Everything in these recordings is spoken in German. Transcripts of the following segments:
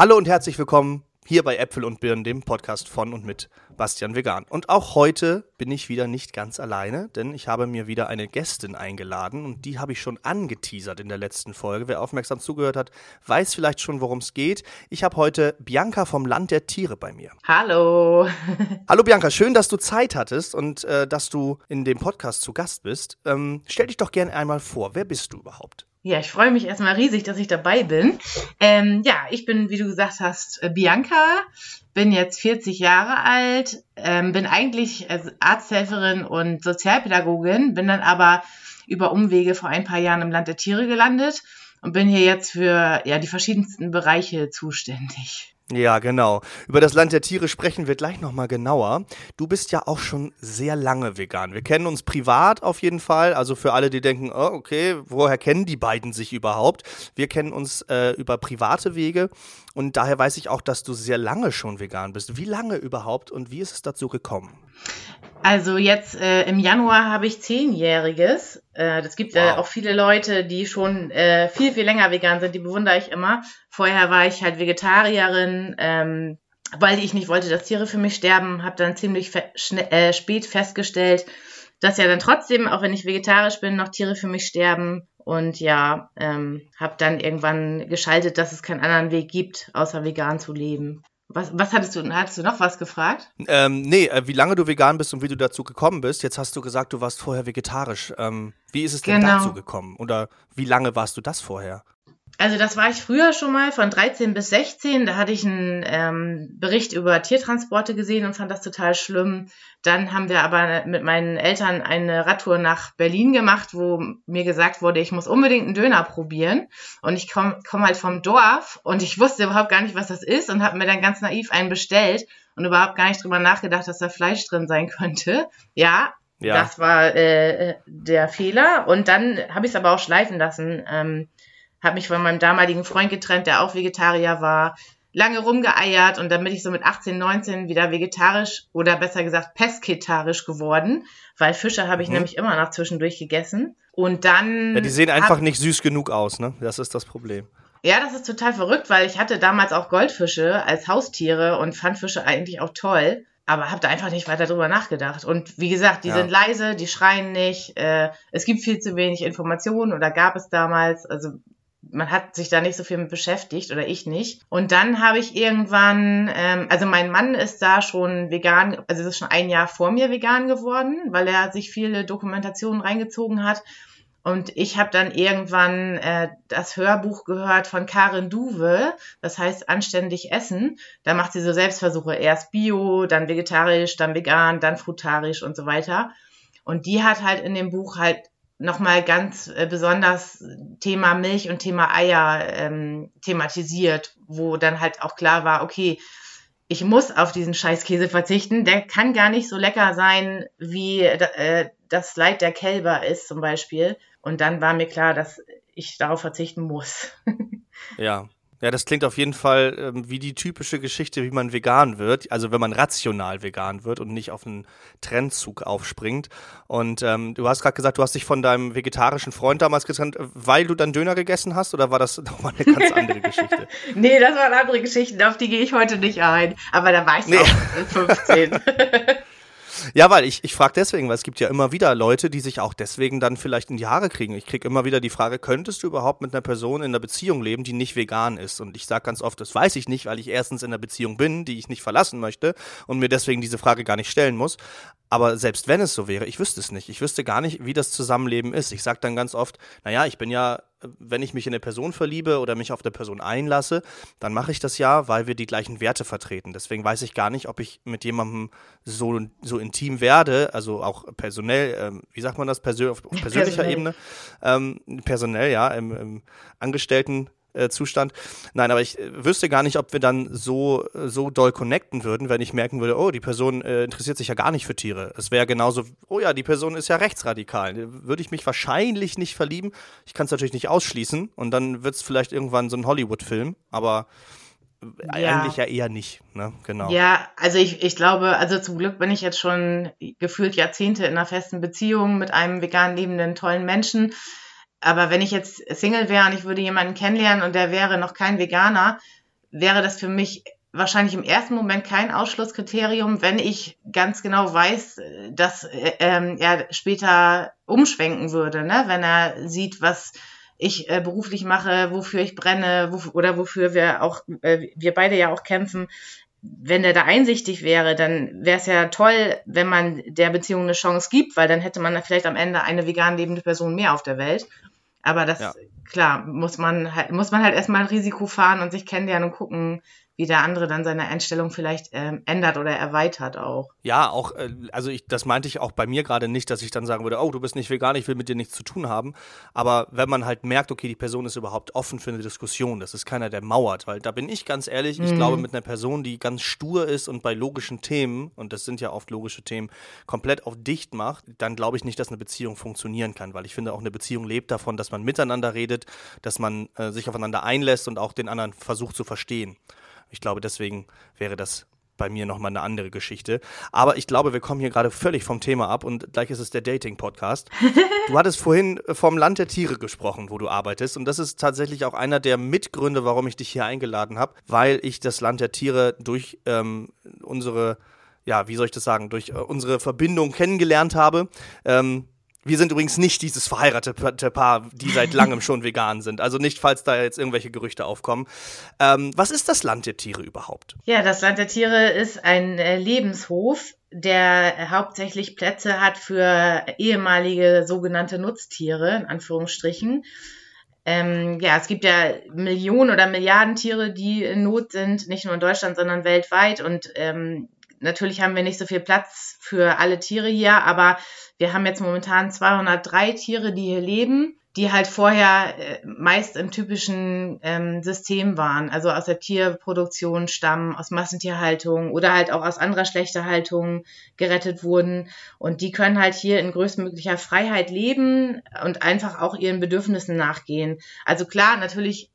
Hallo und herzlich willkommen hier bei Äpfel und Birnen, dem Podcast von und mit Bastian Vegan. Und auch heute bin ich wieder nicht ganz alleine, denn ich habe mir wieder eine Gästin eingeladen und die habe ich schon angeteasert in der letzten Folge. Wer aufmerksam zugehört hat, weiß vielleicht schon, worum es geht. Ich habe heute Bianca vom Land der Tiere bei mir. Hallo. Hallo Bianca, schön, dass du Zeit hattest und äh, dass du in dem Podcast zu Gast bist. Ähm, stell dich doch gerne einmal vor. Wer bist du überhaupt? Ja, ich freue mich erstmal riesig, dass ich dabei bin. Ähm, ja, ich bin, wie du gesagt hast, äh, Bianca, bin jetzt 40 Jahre alt, ähm, bin eigentlich Arzthelferin und Sozialpädagogin, bin dann aber über Umwege vor ein paar Jahren im Land der Tiere gelandet und bin hier jetzt für ja, die verschiedensten Bereiche zuständig. Ja, genau. Über das Land der Tiere sprechen wir gleich nochmal genauer. Du bist ja auch schon sehr lange vegan. Wir kennen uns privat auf jeden Fall. Also für alle, die denken, oh, okay, woher kennen die beiden sich überhaupt? Wir kennen uns äh, über private Wege und daher weiß ich auch, dass du sehr lange schon vegan bist. Wie lange überhaupt und wie ist es dazu gekommen? Also jetzt äh, im Januar habe ich zehnjähriges. Äh, das gibt äh, wow. auch viele Leute, die schon äh, viel, viel länger vegan sind. Die bewundere ich immer. Vorher war ich halt Vegetarierin, ähm, weil ich nicht wollte, dass Tiere für mich sterben. Habe dann ziemlich äh, spät festgestellt, dass ja dann trotzdem, auch wenn ich vegetarisch bin, noch Tiere für mich sterben. Und ja, ähm, habe dann irgendwann geschaltet, dass es keinen anderen Weg gibt, außer vegan zu leben. Was, was hattest du? Hattest du noch was gefragt? Ähm, nee, äh, wie lange du vegan bist und wie du dazu gekommen bist. Jetzt hast du gesagt, du warst vorher vegetarisch. Ähm, wie ist es denn genau. dazu gekommen? Oder wie lange warst du das vorher? Also das war ich früher schon mal von 13 bis 16. Da hatte ich einen ähm, Bericht über Tiertransporte gesehen und fand das total schlimm. Dann haben wir aber mit meinen Eltern eine Radtour nach Berlin gemacht, wo mir gesagt wurde, ich muss unbedingt einen Döner probieren. Und ich komme komm halt vom Dorf und ich wusste überhaupt gar nicht, was das ist und habe mir dann ganz naiv einen bestellt und überhaupt gar nicht drüber nachgedacht, dass da Fleisch drin sein könnte. Ja, ja. Das war äh, der Fehler. Und dann habe ich es aber auch schleifen lassen. Ähm, habe mich von meinem damaligen Freund getrennt, der auch Vegetarier war, lange rumgeeiert und dann bin ich so mit 18, 19 wieder vegetarisch oder besser gesagt pesketarisch geworden, weil Fische habe ich mhm. nämlich immer noch zwischendurch gegessen. Und dann. Ja, die sehen einfach nicht süß genug aus, ne? Das ist das Problem. Ja, das ist total verrückt, weil ich hatte damals auch Goldfische als Haustiere und fand Fische eigentlich auch toll, aber habe da einfach nicht weiter drüber nachgedacht. Und wie gesagt, die ja. sind leise, die schreien nicht, äh, es gibt viel zu wenig Informationen oder gab es damals. Also man hat sich da nicht so viel mit beschäftigt oder ich nicht. Und dann habe ich irgendwann, ähm, also mein Mann ist da schon vegan, also ist schon ein Jahr vor mir vegan geworden, weil er sich viele Dokumentationen reingezogen hat. Und ich habe dann irgendwann äh, das Hörbuch gehört von Karin Duwe, das heißt Anständig Essen. Da macht sie so Selbstversuche, erst Bio, dann vegetarisch, dann vegan, dann frutarisch und so weiter. Und die hat halt in dem Buch halt nochmal ganz äh, besonders Thema Milch und Thema Eier ähm, thematisiert, wo dann halt auch klar war, okay, ich muss auf diesen Scheißkäse verzichten. Der kann gar nicht so lecker sein, wie äh, das Leid der Kälber ist zum Beispiel. Und dann war mir klar, dass ich darauf verzichten muss. ja, ja, das klingt auf jeden Fall ähm, wie die typische Geschichte, wie man vegan wird. Also wenn man rational vegan wird und nicht auf einen Trendzug aufspringt. Und ähm, du hast gerade gesagt, du hast dich von deinem vegetarischen Freund damals getrennt, weil du dann Döner gegessen hast? Oder war das nochmal eine ganz andere Geschichte? nee, das waren andere Geschichten, auf die gehe ich heute nicht ein. Aber da war ich nee. auch 15. Ja, weil ich, ich frage deswegen, weil es gibt ja immer wieder Leute, die sich auch deswegen dann vielleicht in die Haare kriegen. Ich kriege immer wieder die Frage, könntest du überhaupt mit einer Person in einer Beziehung leben, die nicht vegan ist? Und ich sage ganz oft, das weiß ich nicht, weil ich erstens in einer Beziehung bin, die ich nicht verlassen möchte und mir deswegen diese Frage gar nicht stellen muss. Aber selbst wenn es so wäre, ich wüsste es nicht. Ich wüsste gar nicht, wie das Zusammenleben ist. Ich sage dann ganz oft, naja, ich bin ja wenn ich mich in eine Person verliebe oder mich auf der Person einlasse, dann mache ich das ja, weil wir die gleichen Werte vertreten. Deswegen weiß ich gar nicht, ob ich mit jemandem so, so intim werde, also auch personell, ähm, wie sagt man das, Persön auf, persönlicher personell. Ebene, ähm, personell, ja, im, im Angestellten äh, Zustand. Nein, aber ich äh, wüsste gar nicht, ob wir dann so, so doll connecten würden, wenn ich merken würde, oh, die Person äh, interessiert sich ja gar nicht für Tiere. Es wäre genauso, oh ja, die Person ist ja rechtsradikal. Würde ich mich wahrscheinlich nicht verlieben. Ich kann es natürlich nicht ausschließen und dann wird es vielleicht irgendwann so ein Hollywood-Film, aber äh, ja. eigentlich ja eher nicht, ne? Genau. Ja, also ich, ich glaube, also zum Glück bin ich jetzt schon gefühlt Jahrzehnte in einer festen Beziehung mit einem vegan lebenden, tollen Menschen. Aber wenn ich jetzt Single wäre und ich würde jemanden kennenlernen und der wäre noch kein Veganer, wäre das für mich wahrscheinlich im ersten Moment kein Ausschlusskriterium, wenn ich ganz genau weiß, dass äh, ähm, er später umschwenken würde, ne? wenn er sieht, was ich äh, beruflich mache, wofür ich brenne wo, oder wofür wir auch, äh, wir beide ja auch kämpfen. Wenn der da einsichtig wäre, dann wäre es ja toll, wenn man der Beziehung eine Chance gibt, weil dann hätte man vielleicht am Ende eine vegan lebende Person mehr auf der Welt. Aber das, ja. klar, muss man halt, muss man halt erstmal ein Risiko fahren und sich kennenlernen und gucken, wie der andere dann seine Einstellung vielleicht ähm, ändert oder erweitert auch. Ja, auch, äh, also ich, das meinte ich auch bei mir gerade nicht, dass ich dann sagen würde, oh, du bist nicht vegan, ich will mit dir nichts zu tun haben. Aber wenn man halt merkt, okay, die Person ist überhaupt offen für eine Diskussion, das ist keiner, der mauert, weil da bin ich ganz ehrlich, mhm. ich glaube, mit einer Person, die ganz stur ist und bei logischen Themen, und das sind ja oft logische Themen, komplett auf dicht macht, dann glaube ich nicht, dass eine Beziehung funktionieren kann, weil ich finde, auch eine Beziehung lebt davon, dass man miteinander redet, dass man äh, sich aufeinander einlässt und auch den anderen versucht zu verstehen. Ich glaube, deswegen wäre das bei mir nochmal eine andere Geschichte. Aber ich glaube, wir kommen hier gerade völlig vom Thema ab und gleich ist es der Dating-Podcast. Du hattest vorhin vom Land der Tiere gesprochen, wo du arbeitest. Und das ist tatsächlich auch einer der Mitgründe, warum ich dich hier eingeladen habe, weil ich das Land der Tiere durch ähm, unsere, ja, wie soll ich das sagen, durch äh, unsere Verbindung kennengelernt habe. Ähm, wir sind übrigens nicht dieses verheiratete Paar, die seit langem schon vegan sind. Also nicht, falls da jetzt irgendwelche Gerüchte aufkommen. Ähm, was ist das Land der Tiere überhaupt? Ja, das Land der Tiere ist ein äh, Lebenshof, der hauptsächlich Plätze hat für ehemalige sogenannte Nutztiere, in Anführungsstrichen. Ähm, ja, es gibt ja Millionen oder Milliarden Tiere, die in Not sind, nicht nur in Deutschland, sondern weltweit. Und ähm, natürlich haben wir nicht so viel Platz für alle Tiere hier, aber wir haben jetzt momentan 203 Tiere, die hier leben, die halt vorher äh, meist im typischen ähm, System waren, also aus der Tierproduktion stammen, aus Massentierhaltung oder halt auch aus anderer schlechter Haltung gerettet wurden. Und die können halt hier in größtmöglicher Freiheit leben und einfach auch ihren Bedürfnissen nachgehen. Also klar, natürlich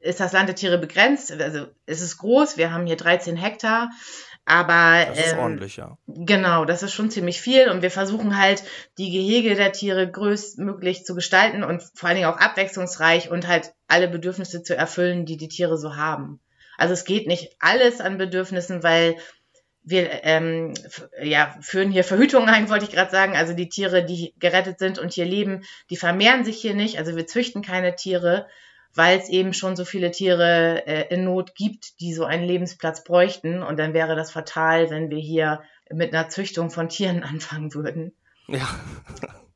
ist das Land der Tiere begrenzt. Also es ist groß, wir haben hier 13 Hektar, aber das ist ähm, ordentlich, ja. Genau, das ist schon ziemlich viel und wir versuchen halt die Gehege der Tiere größtmöglich zu gestalten und vor allen Dingen auch abwechslungsreich und halt alle Bedürfnisse zu erfüllen, die die Tiere so haben. Also es geht nicht alles an Bedürfnissen, weil wir ähm, ja, führen hier Verhütung ein, wollte ich gerade sagen. Also die Tiere, die gerettet sind und hier leben, die vermehren sich hier nicht. Also wir züchten keine Tiere, weil es eben schon so viele Tiere äh, in Not gibt, die so einen Lebensplatz bräuchten. Und dann wäre das fatal, wenn wir hier mit einer Züchtung von Tieren anfangen würden. Ja.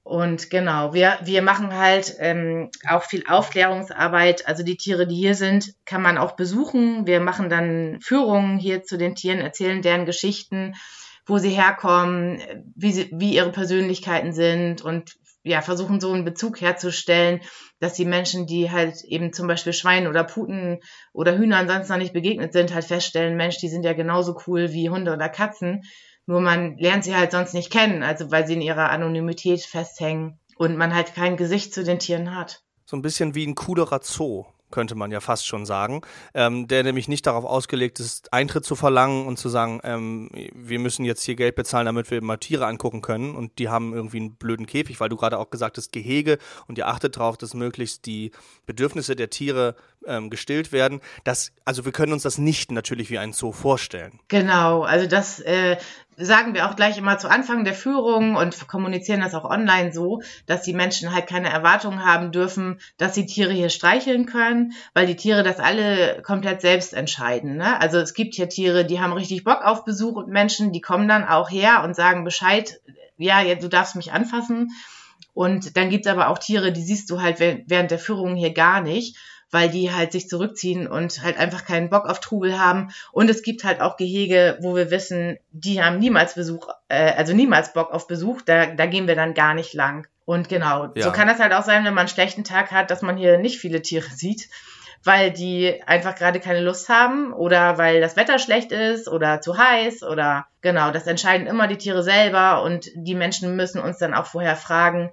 Und genau, wir, wir machen halt ähm, auch viel Aufklärungsarbeit. Also die Tiere, die hier sind, kann man auch besuchen. Wir machen dann Führungen hier zu den Tieren, erzählen deren Geschichten, wo sie herkommen, wie, sie, wie ihre Persönlichkeiten sind und ja, versuchen so einen Bezug herzustellen, dass die Menschen, die halt eben zum Beispiel Schweinen oder Puten oder Hühnern sonst noch nicht begegnet sind, halt feststellen, Mensch, die sind ja genauso cool wie Hunde oder Katzen. Nur man lernt sie halt sonst nicht kennen, also weil sie in ihrer Anonymität festhängen und man halt kein Gesicht zu den Tieren hat. So ein bisschen wie ein coolerer Zoo könnte man ja fast schon sagen, ähm, der nämlich nicht darauf ausgelegt ist, Eintritt zu verlangen und zu sagen, ähm, wir müssen jetzt hier Geld bezahlen, damit wir mal Tiere angucken können und die haben irgendwie einen blöden Käfig, weil du gerade auch gesagt hast, Gehege und ihr achtet darauf, dass möglichst die Bedürfnisse der Tiere ähm, gestillt werden. Das, also wir können uns das nicht natürlich wie ein Zoo vorstellen. Genau, also das äh, sagen wir auch gleich immer zu Anfang der Führung und kommunizieren das auch online so, dass die Menschen halt keine Erwartungen haben dürfen, dass sie Tiere hier streicheln können, weil die Tiere das alle komplett selbst entscheiden. Ne? Also es gibt hier Tiere, die haben richtig Bock auf Besuch und Menschen, die kommen dann auch her und sagen Bescheid, ja, du darfst mich anfassen. Und dann gibt's aber auch Tiere, die siehst du halt während der Führung hier gar nicht weil die halt sich zurückziehen und halt einfach keinen Bock auf Trubel haben. Und es gibt halt auch Gehege, wo wir wissen, die haben niemals Besuch, äh, also niemals Bock auf Besuch, da, da gehen wir dann gar nicht lang. Und genau, ja. so kann das halt auch sein, wenn man einen schlechten Tag hat, dass man hier nicht viele Tiere sieht, weil die einfach gerade keine Lust haben oder weil das Wetter schlecht ist oder zu heiß oder genau, das entscheiden immer die Tiere selber und die Menschen müssen uns dann auch vorher fragen,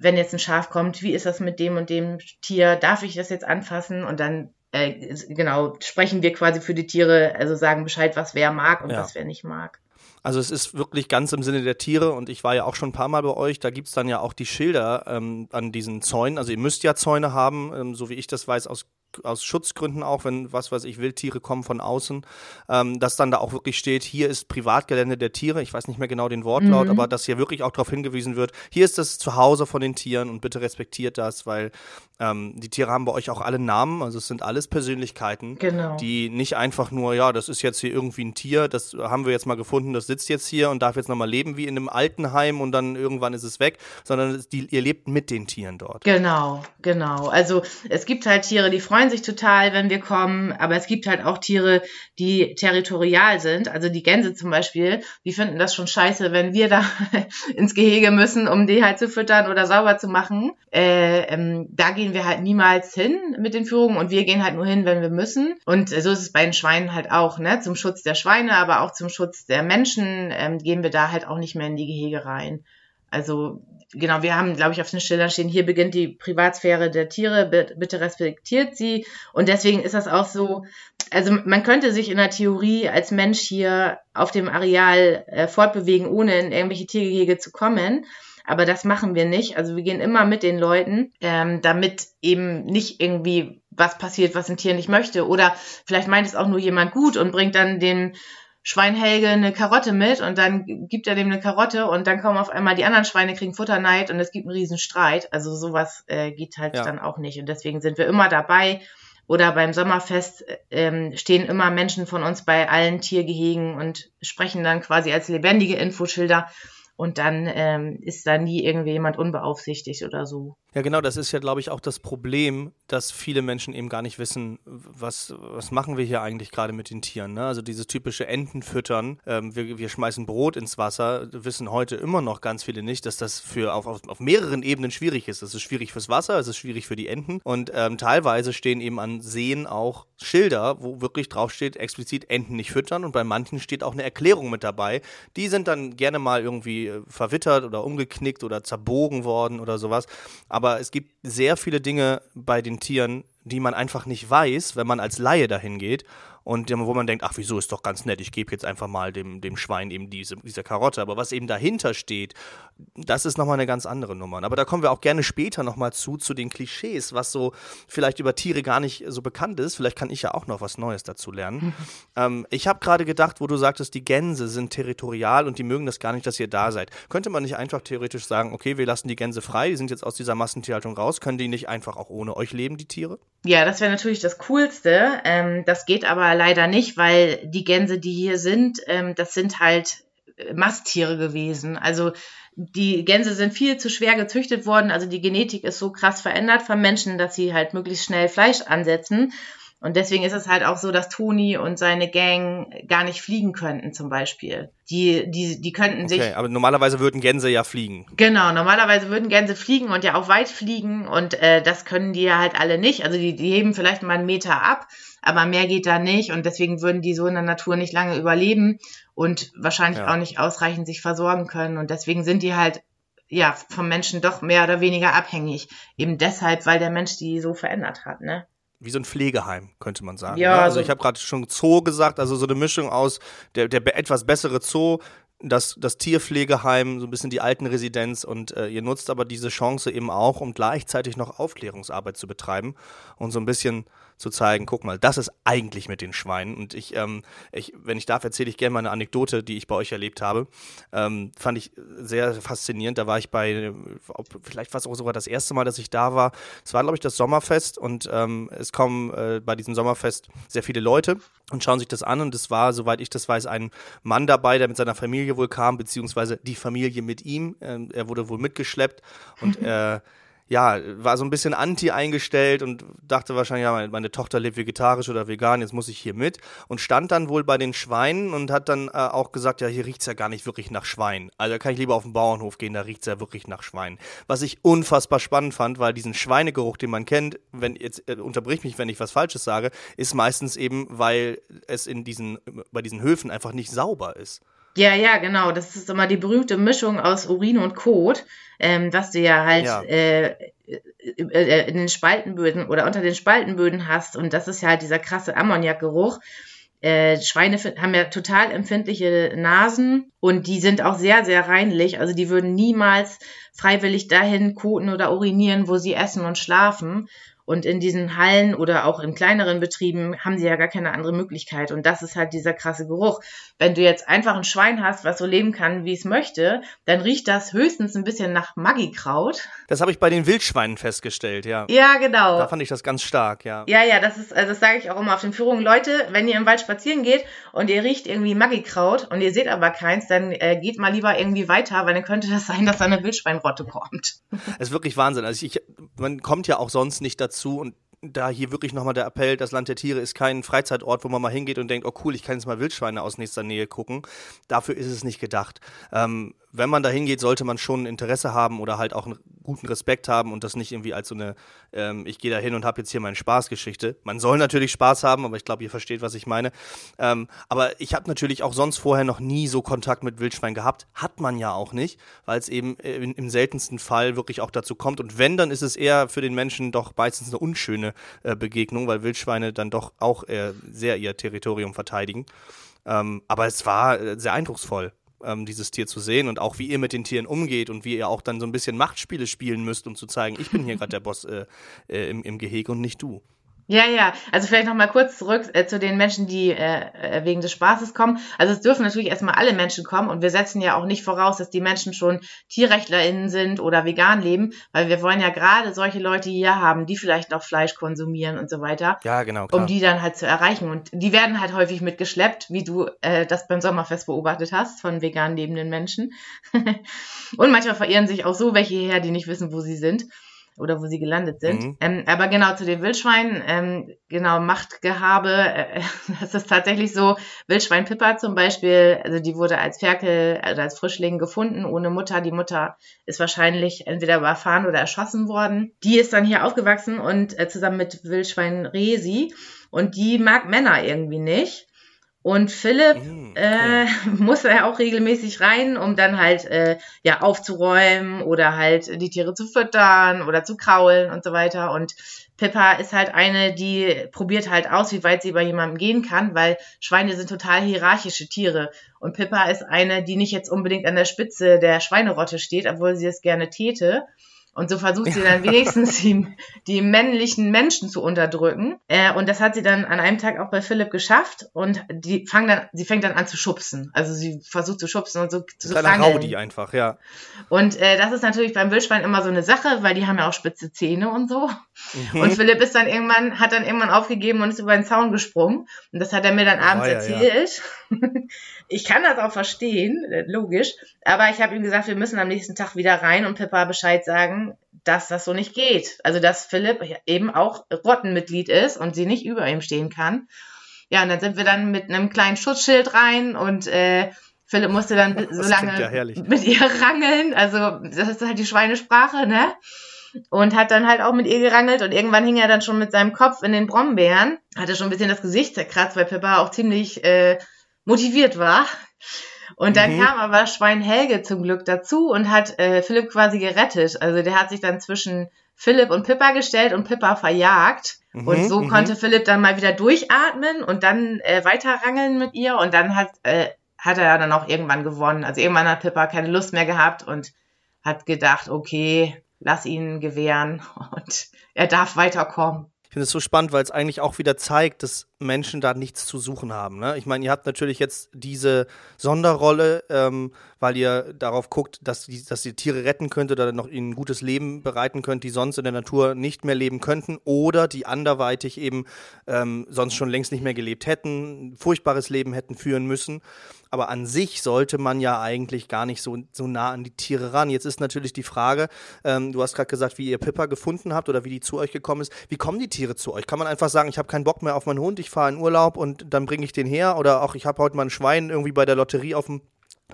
wenn jetzt ein Schaf kommt, wie ist das mit dem und dem Tier? Darf ich das jetzt anfassen? Und dann äh, genau sprechen wir quasi für die Tiere, also sagen Bescheid, was wer mag und ja. was wer nicht mag. Also es ist wirklich ganz im Sinne der Tiere und ich war ja auch schon ein paar Mal bei euch, da gibt es dann ja auch die Schilder ähm, an diesen Zäunen. Also ihr müsst ja Zäune haben, ähm, so wie ich das weiß, aus aus Schutzgründen auch, wenn was weiß ich, Wildtiere kommen von außen, ähm, dass dann da auch wirklich steht, hier ist Privatgelände der Tiere, ich weiß nicht mehr genau den Wortlaut, mhm. aber dass hier wirklich auch darauf hingewiesen wird, hier ist das Zuhause von den Tieren und bitte respektiert das, weil ähm, die Tiere haben bei euch auch alle Namen, also es sind alles Persönlichkeiten, genau. die nicht einfach nur, ja, das ist jetzt hier irgendwie ein Tier, das haben wir jetzt mal gefunden, das sitzt jetzt hier und darf jetzt nochmal leben wie in einem Altenheim und dann irgendwann ist es weg, sondern die, ihr lebt mit den Tieren dort. Genau, genau. Also es gibt halt Tiere, die freuen sich total, wenn wir kommen, aber es gibt halt auch Tiere, die territorial sind. Also die Gänse zum Beispiel, die finden das schon scheiße, wenn wir da ins Gehege müssen, um die halt zu füttern oder sauber zu machen. Äh, ähm, da gehen wir halt niemals hin mit den Führungen und wir gehen halt nur hin, wenn wir müssen. Und so ist es bei den Schweinen halt auch, ne? Zum Schutz der Schweine, aber auch zum Schutz der Menschen ähm, gehen wir da halt auch nicht mehr in die Gehege rein. Also genau, wir haben, glaube ich, auf den Schildern stehen, hier beginnt die Privatsphäre der Tiere, bitte respektiert sie. Und deswegen ist das auch so, also man könnte sich in der Theorie als Mensch hier auf dem Areal äh, fortbewegen, ohne in irgendwelche Tiergehege zu kommen. Aber das machen wir nicht. Also wir gehen immer mit den Leuten, ähm, damit eben nicht irgendwie was passiert, was ein Tier nicht möchte. Oder vielleicht meint es auch nur jemand gut und bringt dann den Schweinhelge eine Karotte mit und dann gibt er dem eine Karotte und dann kommen auf einmal die anderen Schweine kriegen Futterneid und es gibt einen riesen Streit. Also sowas äh, geht halt ja. dann auch nicht. Und deswegen sind wir immer dabei. Oder beim Sommerfest ähm, stehen immer Menschen von uns bei allen Tiergehegen und sprechen dann quasi als lebendige Infoschilder und dann ähm, ist da nie irgendwie jemand unbeaufsichtigt oder so. Ja, genau, das ist ja, glaube ich, auch das Problem, dass viele Menschen eben gar nicht wissen, was, was machen wir hier eigentlich gerade mit den Tieren. Ne? Also dieses typische Entenfüttern, ähm, wir, wir schmeißen Brot ins Wasser, wissen heute immer noch ganz viele nicht, dass das für auf, auf, auf mehreren Ebenen schwierig ist. Es ist schwierig fürs Wasser, es ist schwierig für die Enten und ähm, teilweise stehen eben an Seen auch Schilder, wo wirklich draufsteht, explizit Enten nicht füttern und bei manchen steht auch eine Erklärung mit dabei. Die sind dann gerne mal irgendwie äh, verwittert oder umgeknickt oder zerbogen worden oder sowas. Aber es gibt sehr viele Dinge bei den Tieren, die man einfach nicht weiß, wenn man als Laie dahin geht und wo man denkt, ach, wieso ist doch ganz nett, ich gebe jetzt einfach mal dem, dem Schwein eben diese, diese Karotte. Aber was eben dahinter steht, das ist nochmal eine ganz andere Nummer. Aber da kommen wir auch gerne später nochmal zu, zu den Klischees, was so vielleicht über Tiere gar nicht so bekannt ist. Vielleicht kann ich ja auch noch was Neues dazu lernen. Ähm, ich habe gerade gedacht, wo du sagtest, die Gänse sind territorial und die mögen das gar nicht, dass ihr da seid. Könnte man nicht einfach theoretisch sagen, okay, wir lassen die Gänse frei, die sind jetzt aus dieser Massentierhaltung raus, können die nicht einfach auch ohne euch leben, die Tiere? Ja, das wäre natürlich das Coolste. Ähm, das geht aber leider nicht, weil die Gänse, die hier sind, ähm, das sind halt äh, Masttiere gewesen. Also die Gänse sind viel zu schwer gezüchtet worden. Also die Genetik ist so krass verändert von Menschen, dass sie halt möglichst schnell Fleisch ansetzen. Und deswegen ist es halt auch so, dass Toni und seine Gang gar nicht fliegen könnten, zum Beispiel. Die, die, die könnten okay, sich. Aber normalerweise würden Gänse ja fliegen. Genau, normalerweise würden Gänse fliegen und ja auch weit fliegen und äh, das können die ja halt alle nicht. Also die, die heben vielleicht mal einen Meter ab, aber mehr geht da nicht und deswegen würden die so in der Natur nicht lange überleben und wahrscheinlich ja. auch nicht ausreichend sich versorgen können. Und deswegen sind die halt ja vom Menschen doch mehr oder weniger abhängig. Eben deshalb, weil der Mensch die so verändert hat, ne? Wie so ein Pflegeheim, könnte man sagen. Ja, ne? Also ich habe gerade schon Zoo gesagt, also so eine Mischung aus der, der etwas bessere Zoo, das, das Tierpflegeheim, so ein bisschen die Altenresidenz und äh, ihr nutzt aber diese Chance eben auch, um gleichzeitig noch Aufklärungsarbeit zu betreiben und so ein bisschen zu zeigen, guck mal, das ist eigentlich mit den Schweinen. Und ich, ähm, ich wenn ich darf, erzähle ich gerne mal eine Anekdote, die ich bei euch erlebt habe. Ähm, fand ich sehr faszinierend. Da war ich bei, vielleicht war es auch sogar das erste Mal, dass ich da war. Es war, glaube ich, das Sommerfest und ähm, es kommen äh, bei diesem Sommerfest sehr viele Leute und schauen sich das an. Und es war, soweit ich das weiß, ein Mann dabei, der mit seiner Familie wohl kam, beziehungsweise die Familie mit ihm. Ähm, er wurde wohl mitgeschleppt und äh, ja, war so ein bisschen anti eingestellt und dachte wahrscheinlich, ja, meine, meine, Tochter lebt vegetarisch oder vegan, jetzt muss ich hier mit. Und stand dann wohl bei den Schweinen und hat dann äh, auch gesagt, ja, hier riecht's ja gar nicht wirklich nach Schwein. Also da kann ich lieber auf den Bauernhof gehen, da riecht's ja wirklich nach Schwein. Was ich unfassbar spannend fand, weil diesen Schweinegeruch, den man kennt, wenn jetzt äh, unterbrich mich, wenn ich was Falsches sage, ist meistens eben, weil es in diesen, bei diesen Höfen einfach nicht sauber ist. Ja, ja, genau. Das ist immer die berühmte Mischung aus Urin und Kot, ähm, was du ja halt ja. Äh, äh, in den Spaltenböden oder unter den Spaltenböden hast. Und das ist ja halt dieser krasse Ammoniakgeruch. Äh, Schweine haben ja total empfindliche Nasen und die sind auch sehr, sehr reinlich. Also die würden niemals freiwillig dahin koten oder urinieren, wo sie essen und schlafen. Und in diesen Hallen oder auch in kleineren Betrieben haben sie ja gar keine andere Möglichkeit. Und das ist halt dieser krasse Geruch. Wenn du jetzt einfach ein Schwein hast, was so leben kann, wie es möchte, dann riecht das höchstens ein bisschen nach Maggikraut. Das habe ich bei den Wildschweinen festgestellt, ja. Ja, genau. Da fand ich das ganz stark, ja. Ja, ja, das ist, also das sage ich auch immer auf den Führungen. Leute, wenn ihr im Wald spazieren geht und ihr riecht irgendwie Maggikraut und ihr seht aber keins, dann äh, geht mal lieber irgendwie weiter, weil dann könnte das sein, dass da eine Wildschweinrotte kommt. Es ist wirklich Wahnsinn. Also ich, man kommt ja auch sonst nicht dazu, dazu und da hier wirklich nochmal der Appell, das Land der Tiere ist kein Freizeitort, wo man mal hingeht und denkt, oh cool, ich kann jetzt mal Wildschweine aus nächster Nähe gucken. Dafür ist es nicht gedacht. Ähm, wenn man da hingeht, sollte man schon Interesse haben oder halt auch einen guten Respekt haben und das nicht irgendwie als so eine, ähm, ich gehe da hin und habe jetzt hier meine Spaßgeschichte. Man soll natürlich Spaß haben, aber ich glaube, ihr versteht, was ich meine. Ähm, aber ich habe natürlich auch sonst vorher noch nie so Kontakt mit Wildschwein gehabt. Hat man ja auch nicht, weil es eben in, im seltensten Fall wirklich auch dazu kommt. Und wenn, dann ist es eher für den Menschen doch meistens eine unschöne äh, Begegnung, weil Wildschweine dann doch auch äh, sehr ihr Territorium verteidigen. Ähm, aber es war äh, sehr eindrucksvoll ähm, dieses Tier zu sehen und auch wie ihr mit den Tieren umgeht und wie ihr auch dann so ein bisschen Machtspiele spielen müsst, um zu zeigen, ich bin hier gerade der Boss äh, äh, im, im Gehege und nicht du. Ja, ja. Also vielleicht noch mal kurz zurück äh, zu den Menschen, die äh, äh, wegen des Spaßes kommen. Also es dürfen natürlich erstmal alle Menschen kommen und wir setzen ja auch nicht voraus, dass die Menschen schon TierrechtlerInnen sind oder vegan leben, weil wir wollen ja gerade solche Leute hier haben, die vielleicht noch Fleisch konsumieren und so weiter. Ja, genau. Klar. Um die dann halt zu erreichen. Und die werden halt häufig mitgeschleppt, wie du äh, das beim Sommerfest beobachtet hast, von vegan lebenden Menschen. und manchmal verirren sich auch so welche her, die nicht wissen, wo sie sind oder wo sie gelandet sind. Mhm. Ähm, aber genau zu den Wildschweinen, ähm, genau Machtgehabe, äh, das ist tatsächlich so. Wildschwein Pippa zum Beispiel, also die wurde als Ferkel, also als Frischling gefunden, ohne Mutter. Die Mutter ist wahrscheinlich entweder überfahren oder erschossen worden. Die ist dann hier aufgewachsen und äh, zusammen mit Wildschwein Resi und die mag Männer irgendwie nicht. Und Philipp mm, äh, muss er auch regelmäßig rein, um dann halt äh, ja aufzuräumen oder halt die Tiere zu füttern oder zu kraulen und so weiter. Und Pippa ist halt eine, die probiert halt aus, wie weit sie bei jemandem gehen kann, weil Schweine sind total hierarchische Tiere. Und Pippa ist eine, die nicht jetzt unbedingt an der Spitze der Schweinerotte steht, obwohl sie es gerne täte. Und so versucht sie dann wenigstens die, die männlichen Menschen zu unterdrücken. Äh, und das hat sie dann an einem Tag auch bei Philipp geschafft. Und die fangen dann, sie fängt dann an zu schubsen. Also sie versucht zu schubsen und so zu fangen. Raudi einfach, ja. Und äh, das ist natürlich beim Wildschwein immer so eine Sache, weil die haben ja auch spitze Zähne und so. Mhm. Und Philipp ist dann irgendwann, hat dann irgendwann aufgegeben und ist über den Zaun gesprungen. Und das hat er mir dann abends oh, ja, erzählt. Ja. ich kann das auch verstehen, äh, logisch. Aber ich habe ihm gesagt, wir müssen am nächsten Tag wieder rein und Pippa Bescheid sagen, dass das so nicht geht. Also, dass Philipp eben auch Rottenmitglied ist und sie nicht über ihm stehen kann. Ja, und dann sind wir dann mit einem kleinen Schutzschild rein und äh, Philipp musste dann so lange ja mit ihr rangeln. Also, das ist halt die Schweinesprache, ne? Und hat dann halt auch mit ihr gerangelt und irgendwann hing er dann schon mit seinem Kopf in den Brombeeren. Hatte schon ein bisschen das Gesicht zerkratzt, weil Pippa auch ziemlich äh, motiviert war. Und dann mhm. kam aber Schwein Helge zum Glück dazu und hat äh, Philipp quasi gerettet. Also der hat sich dann zwischen Philipp und Pippa gestellt und Pippa verjagt. Mhm, und so mhm. konnte Philipp dann mal wieder durchatmen und dann äh, weiterrangeln mit ihr. Und dann hat, äh, hat er dann auch irgendwann gewonnen. Also irgendwann hat Pippa keine Lust mehr gehabt und hat gedacht, okay, lass ihn gewähren und er darf weiterkommen. Ich finde es so spannend, weil es eigentlich auch wieder zeigt, dass Menschen da nichts zu suchen haben. Ne? Ich meine, ihr habt natürlich jetzt diese Sonderrolle, ähm, weil ihr darauf guckt, dass die, dass die Tiere retten könnt oder noch ihnen ein gutes Leben bereiten könnt, die sonst in der Natur nicht mehr leben könnten oder die anderweitig eben ähm, sonst schon längst nicht mehr gelebt hätten, ein furchtbares Leben hätten führen müssen. Aber an sich sollte man ja eigentlich gar nicht so, so nah an die Tiere ran. Jetzt ist natürlich die Frage, ähm, du hast gerade gesagt, wie ihr Pippa gefunden habt oder wie die zu euch gekommen ist. Wie kommen die Tiere zu euch? Kann man einfach sagen, ich habe keinen Bock mehr auf meinen Hund, ich fahre in Urlaub und dann bringe ich den her? Oder auch, ich habe heute mal ein Schwein irgendwie bei der Lotterie auf dem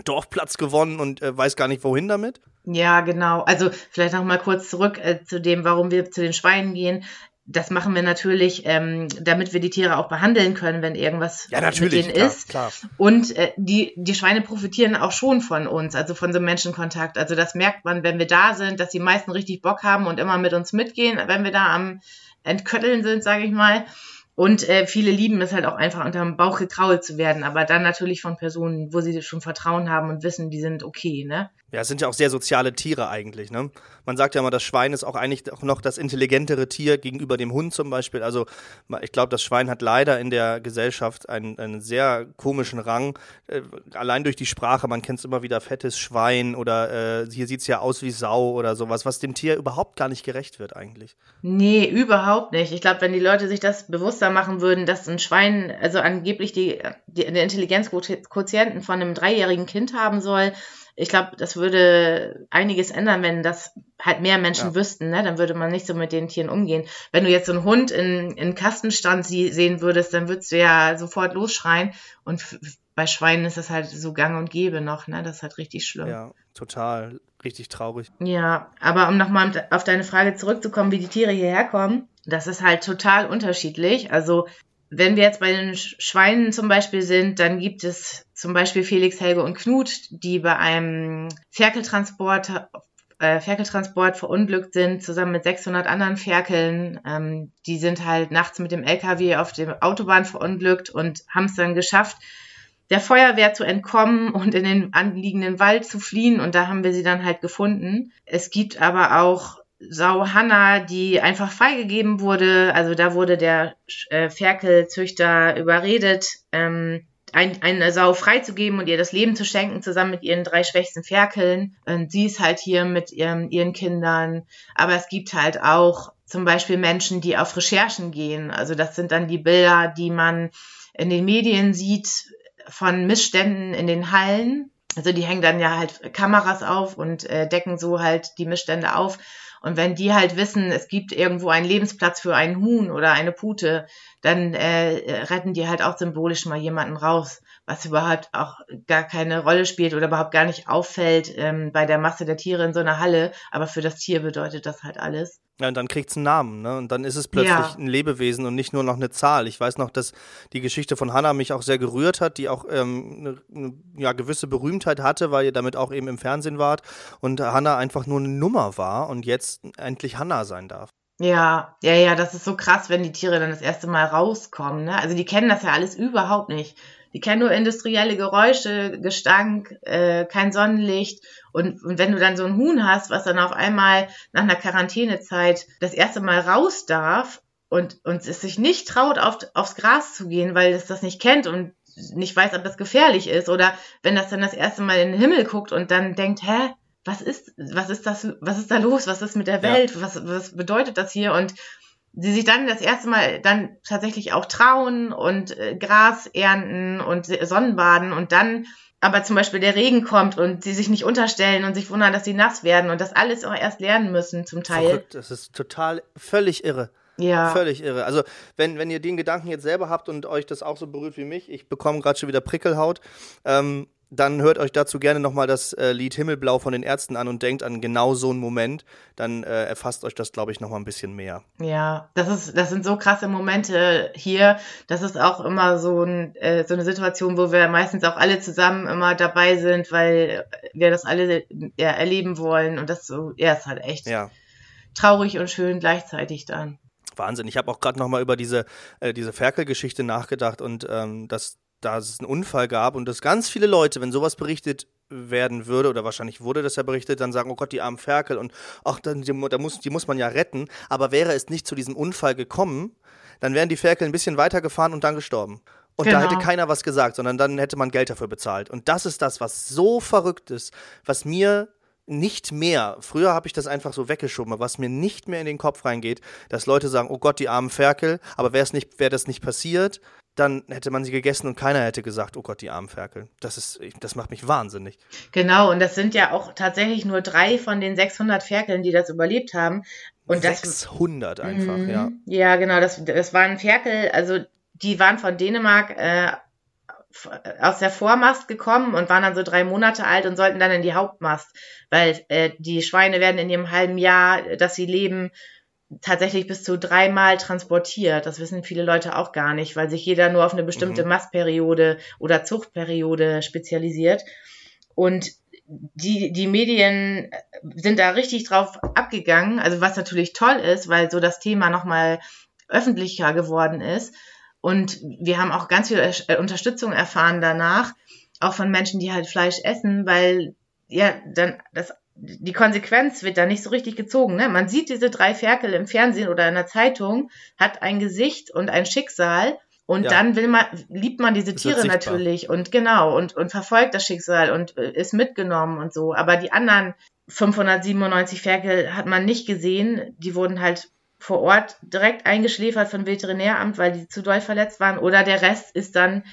Dorfplatz gewonnen und äh, weiß gar nicht, wohin damit? Ja, genau. Also vielleicht noch mal kurz zurück äh, zu dem, warum wir zu den Schweinen gehen das machen wir natürlich, ähm, damit wir die Tiere auch behandeln können, wenn irgendwas ja, mit denen klar, ist. Klar. Und äh, die, die Schweine profitieren auch schon von uns, also von so einem Menschenkontakt. Also das merkt man, wenn wir da sind, dass die meisten richtig Bock haben und immer mit uns mitgehen, wenn wir da am Entkötteln sind, sage ich mal. Und äh, viele lieben es halt auch einfach unterm Bauch gekrault zu werden, aber dann natürlich von Personen, wo sie schon Vertrauen haben und wissen, die sind okay, ne? Ja, es sind ja auch sehr soziale Tiere eigentlich, ne? Man sagt ja immer, das Schwein ist auch eigentlich auch noch das intelligentere Tier gegenüber dem Hund zum Beispiel. Also ich glaube, das Schwein hat leider in der Gesellschaft einen, einen sehr komischen Rang. Äh, allein durch die Sprache, man kennt es immer wieder fettes Schwein oder äh, hier sieht's ja aus wie Sau oder sowas, was dem Tier überhaupt gar nicht gerecht wird eigentlich. Nee, überhaupt nicht. Ich glaube, wenn die Leute sich das bewusster machen würden, dass ein Schwein, also angeblich die, die, den Intelligenzquotienten von einem dreijährigen Kind haben soll, ich glaube, das würde einiges ändern, wenn das halt mehr Menschen ja. wüssten, ne? Dann würde man nicht so mit den Tieren umgehen. Wenn du jetzt so einen Hund in, in Kastenstand sehen würdest, dann würdest du ja sofort losschreien. Und bei Schweinen ist das halt so gang und gäbe noch, ne? Das ist halt richtig schlimm. Ja, total. Richtig traurig. Ja, aber um nochmal auf deine Frage zurückzukommen, wie die Tiere hierher kommen, das ist halt total unterschiedlich. Also wenn wir jetzt bei den Schweinen zum Beispiel sind, dann gibt es zum Beispiel Felix, Helge und Knut, die bei einem Ferkeltransport, äh, Ferkeltransport verunglückt sind, zusammen mit 600 anderen Ferkeln. Ähm, die sind halt nachts mit dem LKW auf der Autobahn verunglückt und haben es dann geschafft, der Feuerwehr zu entkommen und in den anliegenden Wald zu fliehen. Und da haben wir sie dann halt gefunden. Es gibt aber auch Sau Hanna, die einfach freigegeben wurde. Also da wurde der äh, Ferkelzüchter überredet, ähm, ein, eine Sau freizugeben und ihr das Leben zu schenken, zusammen mit ihren drei schwächsten Ferkeln. Und sie ist halt hier mit ihrem, ihren Kindern. Aber es gibt halt auch zum Beispiel Menschen, die auf Recherchen gehen. Also das sind dann die Bilder, die man in den Medien sieht von Missständen in den Hallen. Also die hängen dann ja halt Kameras auf und äh, decken so halt die Missstände auf. Und wenn die halt wissen, es gibt irgendwo einen Lebensplatz für einen Huhn oder eine Pute, dann äh, retten die halt auch symbolisch mal jemanden raus, was überhaupt auch gar keine Rolle spielt oder überhaupt gar nicht auffällt ähm, bei der Masse der Tiere in so einer Halle. Aber für das Tier bedeutet das halt alles. Ja, und dann kriegt es einen Namen, ne? Und dann ist es plötzlich ja. ein Lebewesen und nicht nur noch eine Zahl. Ich weiß noch, dass die Geschichte von Hannah mich auch sehr gerührt hat, die auch ähm, eine, eine ja, gewisse Berühmtheit hatte, weil ihr damit auch eben im Fernsehen wart und Hannah einfach nur eine Nummer war und jetzt endlich Hannah sein darf. Ja, ja, ja, das ist so krass, wenn die Tiere dann das erste Mal rauskommen. Ne? Also die kennen das ja alles überhaupt nicht. Die kennen nur industrielle Geräusche, Gestank, äh, kein Sonnenlicht. Und, und wenn du dann so ein Huhn hast, was dann auf einmal nach einer Quarantänezeit das erste Mal raus darf und, und es sich nicht traut, auf, aufs Gras zu gehen, weil es das nicht kennt und nicht weiß, ob das gefährlich ist. Oder wenn das dann das erste Mal in den Himmel guckt und dann denkt, hä, was ist, was ist das, was ist da los? Was ist mit der Welt? Ja. Was, was bedeutet das hier? Und sie sich dann das erste Mal dann tatsächlich auch trauen und äh, Gras ernten und Sonnenbaden und dann aber zum Beispiel der Regen kommt und sie sich nicht unterstellen und sich wundern, dass sie nass werden und das alles auch erst lernen müssen zum Teil. Verrückt, das ist total völlig irre. Ja. Völlig irre. Also, wenn, wenn ihr den Gedanken jetzt selber habt und euch das auch so berührt wie mich, ich bekomme gerade schon wieder Prickelhaut, ähm, dann hört euch dazu gerne nochmal das äh, Lied Himmelblau von den Ärzten an und denkt an genau so einen Moment. Dann äh, erfasst euch das, glaube ich, nochmal ein bisschen mehr. Ja, das ist, das sind so krasse Momente hier. Das ist auch immer so, ein, äh, so eine Situation, wo wir meistens auch alle zusammen immer dabei sind, weil wir das alle ja, erleben wollen. Und das so, ja, ist halt echt ja. traurig und schön gleichzeitig dann. Wahnsinn. Ich habe auch gerade nochmal über diese, äh, diese Ferkel-Geschichte nachgedacht und ähm, das da es einen Unfall gab und dass ganz viele Leute, wenn sowas berichtet werden würde, oder wahrscheinlich wurde das ja berichtet, dann sagen, oh Gott, die armen Ferkel und ach, dann, die, da muss, die muss man ja retten. Aber wäre es nicht zu diesem Unfall gekommen, dann wären die Ferkel ein bisschen weitergefahren und dann gestorben. Und genau. da hätte keiner was gesagt, sondern dann hätte man Geld dafür bezahlt. Und das ist das, was so verrückt ist, was mir nicht mehr, früher habe ich das einfach so weggeschoben, was mir nicht mehr in den Kopf reingeht, dass Leute sagen, oh Gott, die armen Ferkel, aber wäre nicht, wäre das nicht passiert, dann hätte man sie gegessen und keiner hätte gesagt, oh Gott, die armen Ferkel. Das ist, das macht mich wahnsinnig. Genau, und das sind ja auch tatsächlich nur drei von den 600 Ferkeln, die das überlebt haben. Und 600 das, einfach, mh, ja. Ja, genau, das, das waren Ferkel, also die waren von Dänemark äh, aus der Vormast gekommen und waren dann so drei Monate alt und sollten dann in die Hauptmast, weil äh, die Schweine werden in dem halben Jahr, dass sie leben, tatsächlich bis zu dreimal transportiert. Das wissen viele Leute auch gar nicht, weil sich jeder nur auf eine bestimmte mhm. Mastperiode oder Zuchtperiode spezialisiert. Und die, die Medien sind da richtig drauf abgegangen, also was natürlich toll ist, weil so das Thema nochmal öffentlicher geworden ist. Und wir haben auch ganz viel äh, Unterstützung erfahren danach, auch von Menschen, die halt Fleisch essen, weil ja dann das die Konsequenz wird da nicht so richtig gezogen. Ne? Man sieht diese drei Ferkel im Fernsehen oder in der Zeitung, hat ein Gesicht und ein Schicksal. Und ja. dann will man, liebt man diese Tiere natürlich und genau und, und verfolgt das Schicksal und äh, ist mitgenommen und so. Aber die anderen 597 Ferkel hat man nicht gesehen. Die wurden halt vor Ort direkt eingeschläfert von Veterinäramt, weil die zu doll verletzt waren. Oder der Rest ist dann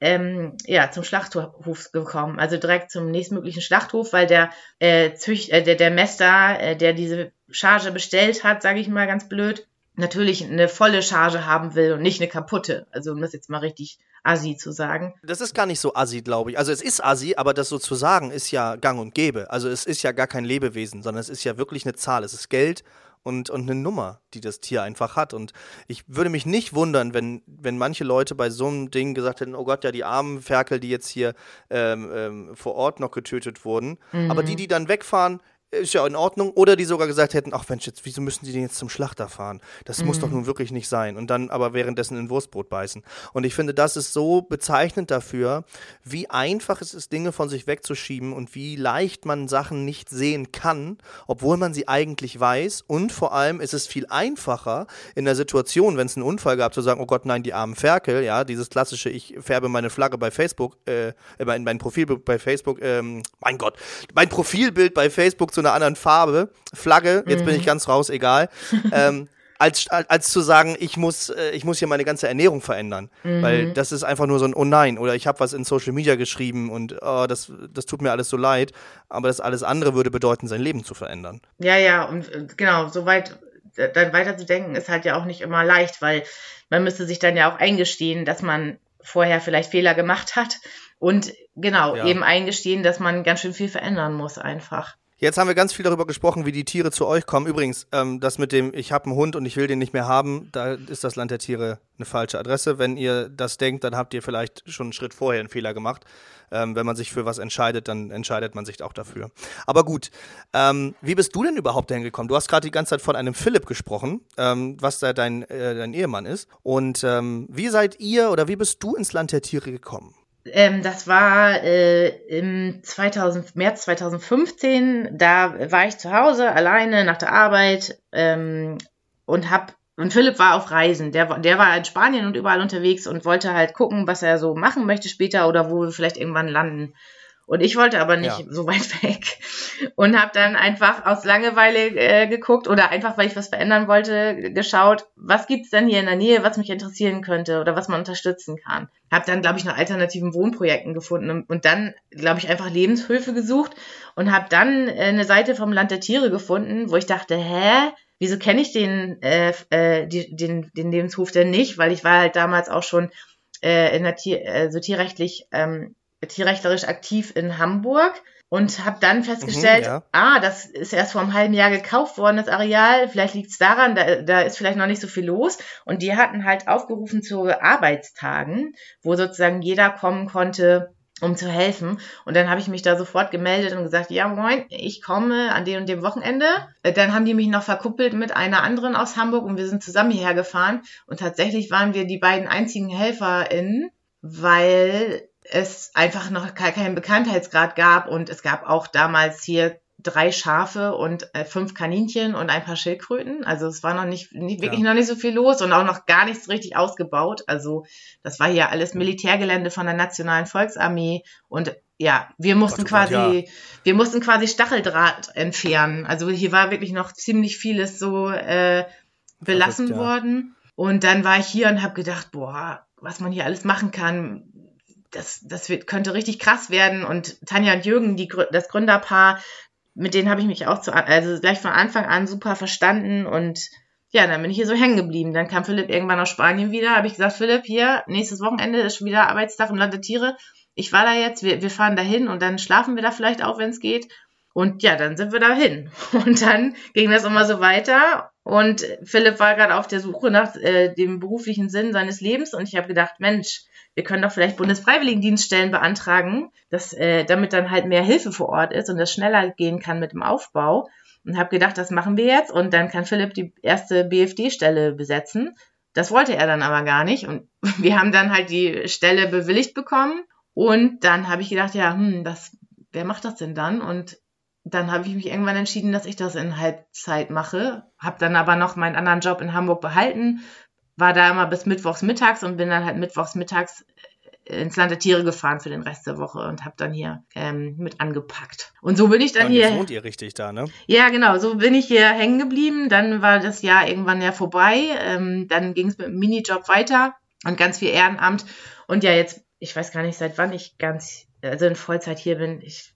ähm, ja, zum Schlachthof gekommen, also direkt zum nächstmöglichen Schlachthof, weil der äh, Zücht, äh, der, der Mester, äh, der diese Charge bestellt hat, sage ich mal ganz blöd, natürlich eine volle Charge haben will und nicht eine kaputte. Also um das jetzt mal richtig assi zu sagen. Das ist gar nicht so assi, glaube ich. Also es ist assi, aber das so zu sagen ist ja gang und gäbe. Also es ist ja gar kein Lebewesen, sondern es ist ja wirklich eine Zahl. Es ist Geld und, und eine Nummer, die das Tier einfach hat. Und ich würde mich nicht wundern, wenn, wenn manche Leute bei so einem Ding gesagt hätten, oh Gott, ja, die armen Ferkel, die jetzt hier ähm, ähm, vor Ort noch getötet wurden. Mhm. Aber die, die dann wegfahren, ist ja in Ordnung. Oder die sogar gesagt hätten, ach Mensch, jetzt, wieso müssen die denn jetzt zum Schlachter fahren? Das mhm. muss doch mhm. nun wirklich nicht sein. Und dann aber währenddessen in Wurstbrot beißen. Und ich finde, das ist so bezeichnend dafür, wie einfach es ist, Dinge von sich wegzuschieben und wie leicht man Sachen nicht sehen kann, obwohl man sie eigentlich weiß. Und vor allem ist es viel einfacher in der Situation, wenn es einen Unfall gab, zu sagen, oh Gott, nein, die armen Ferkel, ja, dieses klassische, ich färbe meine Flagge bei Facebook, äh, mein, mein Profilbild bei Facebook, ähm, mein Gott, mein Profilbild bei Facebook zu einer anderen Farbe, Flagge, jetzt mhm. bin ich mhm. ganz raus, egal. ähm, als, als zu sagen, ich muss, äh, ich muss hier meine ganze Ernährung verändern. Mhm. Weil das ist einfach nur so ein Oh nein, oder ich habe was in Social Media geschrieben und oh, das, das tut mir alles so leid. Aber das alles andere würde bedeuten, sein Leben zu verändern. Ja, ja, und äh, genau, soweit dann weiter zu denken, ist halt ja auch nicht immer leicht, weil man müsste sich dann ja auch eingestehen, dass man vorher vielleicht Fehler gemacht hat und genau ja. eben eingestehen, dass man ganz schön viel verändern muss einfach. Jetzt haben wir ganz viel darüber gesprochen, wie die Tiere zu euch kommen. Übrigens, ähm, das mit dem, ich habe einen Hund und ich will den nicht mehr haben, da ist das Land der Tiere eine falsche Adresse. Wenn ihr das denkt, dann habt ihr vielleicht schon einen Schritt vorher einen Fehler gemacht. Ähm, wenn man sich für was entscheidet, dann entscheidet man sich auch dafür. Aber gut, ähm, wie bist du denn überhaupt dahin gekommen? Du hast gerade die ganze Zeit von einem Philipp gesprochen, ähm, was da dein, äh, dein Ehemann ist. Und ähm, wie seid ihr oder wie bist du ins Land der Tiere gekommen? Ähm, das war äh, im 2000, März 2015. Da war ich zu Hause alleine nach der Arbeit ähm, und hab und Philipp war auf Reisen. Der, der war in Spanien und überall unterwegs und wollte halt gucken, was er so machen möchte später oder wo wir vielleicht irgendwann landen. Und ich wollte aber nicht ja. so weit weg und habe dann einfach aus Langeweile äh, geguckt oder einfach, weil ich was verändern wollte, geschaut, was gibt's denn hier in der Nähe, was mich interessieren könnte oder was man unterstützen kann. Habe dann, glaube ich, nach alternativen Wohnprojekten gefunden und, dann, glaube ich, einfach Lebenshöfe gesucht und habe dann äh, eine Seite vom Land der Tiere gefunden, wo ich dachte, hä, wieso kenne ich den, äh, äh, die, den, den Lebenshof denn nicht? Weil ich war halt damals auch schon äh, in der Tier, äh, so tierrechtlich ähm, tierrechtlerisch aktiv in Hamburg und habe dann festgestellt, mhm, ja. ah, das ist erst vor einem halben Jahr gekauft worden, das Areal. Vielleicht liegt es daran, da, da ist vielleicht noch nicht so viel los. Und die hatten halt aufgerufen zu Arbeitstagen, wo sozusagen jeder kommen konnte, um zu helfen. Und dann habe ich mich da sofort gemeldet und gesagt, ja moin, ich komme an dem und dem Wochenende. Dann haben die mich noch verkuppelt mit einer anderen aus Hamburg und wir sind zusammen hierher gefahren. Und tatsächlich waren wir die beiden einzigen HelferInnen, weil es einfach noch keinen Bekanntheitsgrad gab und es gab auch damals hier drei Schafe und äh, fünf Kaninchen und ein paar Schildkröten. Also es war noch nicht, nicht wirklich ja. noch nicht so viel los und auch noch gar nichts richtig ausgebaut. Also das war hier alles Militärgelände von der Nationalen Volksarmee und ja, wir mussten Gott, quasi, Gott, ja. wir mussten quasi Stacheldraht entfernen. Also hier war wirklich noch ziemlich vieles so äh, belassen Verrückt, ja. worden. Und dann war ich hier und habe gedacht, boah, was man hier alles machen kann das, das wird, könnte richtig krass werden. Und Tanja und Jürgen, die, das Gründerpaar, mit denen habe ich mich auch zu, also gleich von Anfang an super verstanden und ja, dann bin ich hier so hängen geblieben. Dann kam Philipp irgendwann aus Spanien wieder, habe ich gesagt, Philipp, hier, nächstes Wochenende ist schon wieder Arbeitstag im Land der Tiere. Ich war da jetzt, wir, wir fahren da hin und dann schlafen wir da vielleicht auch, wenn es geht. Und ja, dann sind wir da hin. Und dann ging das immer so weiter. Und Philipp war gerade auf der Suche nach äh, dem beruflichen Sinn seines Lebens. Und ich habe gedacht, Mensch, wir können doch vielleicht Bundesfreiwilligendienststellen beantragen, dass, äh, damit dann halt mehr Hilfe vor Ort ist und das schneller gehen kann mit dem Aufbau. Und habe gedacht, das machen wir jetzt und dann kann Philipp die erste BFD-Stelle besetzen. Das wollte er dann aber gar nicht. Und wir haben dann halt die Stelle bewilligt bekommen. Und dann habe ich gedacht, ja, hm, das, wer macht das denn dann? Und dann habe ich mich irgendwann entschieden, dass ich das in Halbzeit mache. Habe dann aber noch meinen anderen Job in Hamburg behalten, war da immer bis mittwochs mittags und bin dann halt mittwochs mittags ins Land der Tiere gefahren für den Rest der Woche und habe dann hier ähm, mit angepackt. Und so bin ich dann ja, hier. wohnt ihr richtig da, ne? Ja, genau. So bin ich hier hängen geblieben. Dann war das Jahr irgendwann ja vorbei. Ähm, dann ging es mit dem Minijob weiter und ganz viel Ehrenamt. Und ja, jetzt, ich weiß gar nicht, seit wann ich ganz, also in Vollzeit hier bin. Ich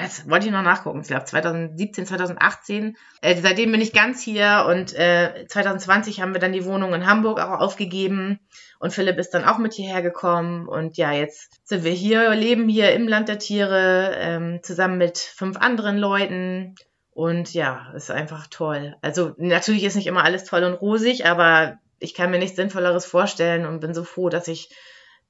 das wollte ich noch nachgucken. Ich glaube 2017, 2018. Äh, seitdem bin ich ganz hier und äh, 2020 haben wir dann die Wohnung in Hamburg auch aufgegeben und Philipp ist dann auch mit hierher gekommen und ja, jetzt sind wir hier, leben hier im Land der Tiere ähm, zusammen mit fünf anderen Leuten und ja, ist einfach toll. Also natürlich ist nicht immer alles toll und rosig, aber ich kann mir nichts Sinnvolleres vorstellen und bin so froh, dass ich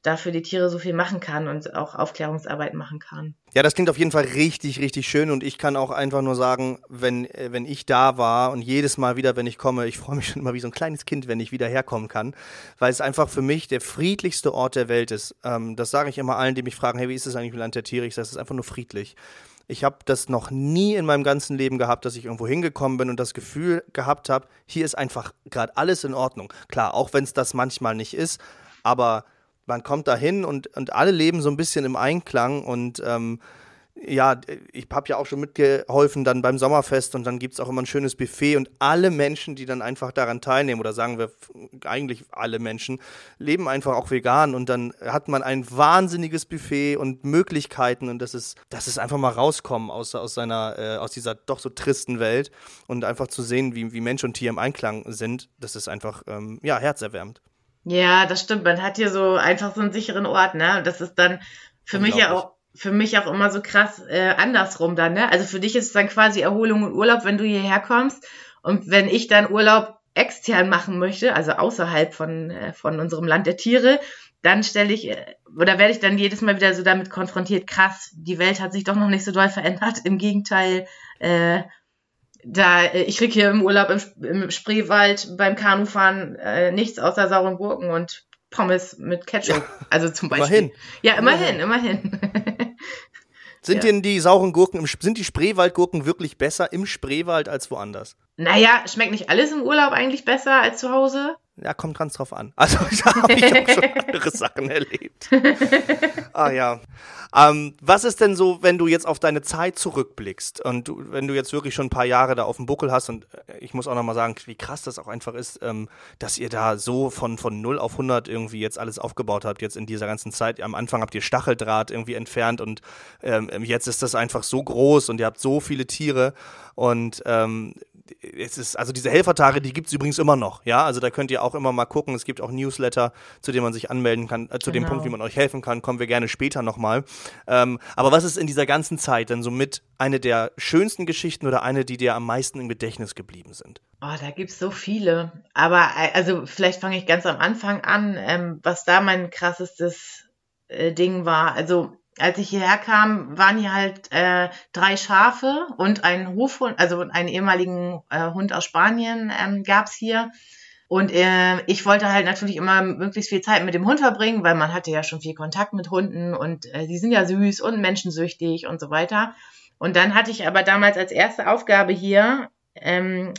dafür die Tiere so viel machen kann und auch Aufklärungsarbeit machen kann. Ja, das klingt auf jeden Fall richtig, richtig schön und ich kann auch einfach nur sagen, wenn, äh, wenn ich da war und jedes Mal wieder, wenn ich komme, ich freue mich schon immer wie so ein kleines Kind, wenn ich wieder herkommen kann, weil es einfach für mich der friedlichste Ort der Welt ist. Ähm, das sage ich immer allen, die mich fragen, hey, wie ist es eigentlich mit Land der Tiere? Ich sage, es ist einfach nur friedlich. Ich habe das noch nie in meinem ganzen Leben gehabt, dass ich irgendwo hingekommen bin und das Gefühl gehabt habe, hier ist einfach gerade alles in Ordnung. Klar, auch wenn es das manchmal nicht ist, aber man kommt da hin und, und alle leben so ein bisschen im Einklang und ähm, ja, ich habe ja auch schon mitgeholfen dann beim Sommerfest und dann gibt es auch immer ein schönes Buffet und alle Menschen, die dann einfach daran teilnehmen oder sagen wir eigentlich alle Menschen, leben einfach auch vegan und dann hat man ein wahnsinniges Buffet und Möglichkeiten und das ist, das ist einfach mal rauskommen aus, aus seiner, äh, aus dieser doch so tristen Welt und einfach zu sehen, wie, wie Mensch und Tier im Einklang sind, das ist einfach, ähm, ja, herzerwärmend. Ja, das stimmt. Man hat hier so einfach so einen sicheren Ort, ne? Und das ist dann für mich ja auch für mich auch immer so krass äh, andersrum dann, ne? Also für dich ist es dann quasi Erholung und Urlaub, wenn du hierher kommst. Und wenn ich dann Urlaub extern machen möchte, also außerhalb von, äh, von unserem Land der Tiere, dann stelle ich, äh, oder werde ich dann jedes Mal wieder so damit konfrontiert, krass, die Welt hat sich doch noch nicht so doll verändert. Im Gegenteil, äh, da äh, ich krieg hier im Urlaub im, im Spreewald beim Kanufahren äh, nichts außer sauren Gurken und Pommes mit Ketchup. Ja, also zum Beispiel. Immerhin. Ja, immerhin, immerhin. Sind ja. denn die sauren Gurken, im, sind die Spreewaldgurken wirklich besser im Spreewald als woanders? Naja, schmeckt nicht alles im Urlaub eigentlich besser als zu Hause? Ja, kommt ganz drauf an. Also da habe ich auch schon andere Sachen erlebt. ah ja. Ähm, was ist denn so, wenn du jetzt auf deine Zeit zurückblickst und du, wenn du jetzt wirklich schon ein paar Jahre da auf dem Buckel hast und äh, ich muss auch nochmal sagen, wie krass das auch einfach ist, ähm, dass ihr da so von, von 0 auf 100 irgendwie jetzt alles aufgebaut habt, jetzt in dieser ganzen Zeit. Am Anfang habt ihr Stacheldraht irgendwie entfernt und ähm, jetzt ist das einfach so groß und ihr habt so viele Tiere und ähm, es ist, also diese Helfertage, die gibt es übrigens immer noch, ja. Also da könnt ihr auch immer mal gucken. Es gibt auch Newsletter, zu denen man sich anmelden kann, äh, zu genau. dem Punkt, wie man euch helfen kann, kommen wir gerne später nochmal. Ähm, aber was ist in dieser ganzen Zeit denn so mit eine der schönsten Geschichten oder eine, die dir am meisten im Gedächtnis geblieben sind? Oh, da gibt es so viele. Aber äh, also vielleicht fange ich ganz am Anfang an, ähm, was da mein krassestes äh, Ding war. Also als ich hierher kam, waren hier halt äh, drei Schafe und ein Hofhund, also einen ehemaligen äh, Hund aus Spanien ähm, gab's hier. Und äh, ich wollte halt natürlich immer möglichst viel Zeit mit dem Hund verbringen, weil man hatte ja schon viel Kontakt mit Hunden und äh, die sind ja süß und menschensüchtig und so weiter. Und dann hatte ich aber damals als erste Aufgabe hier, ähm,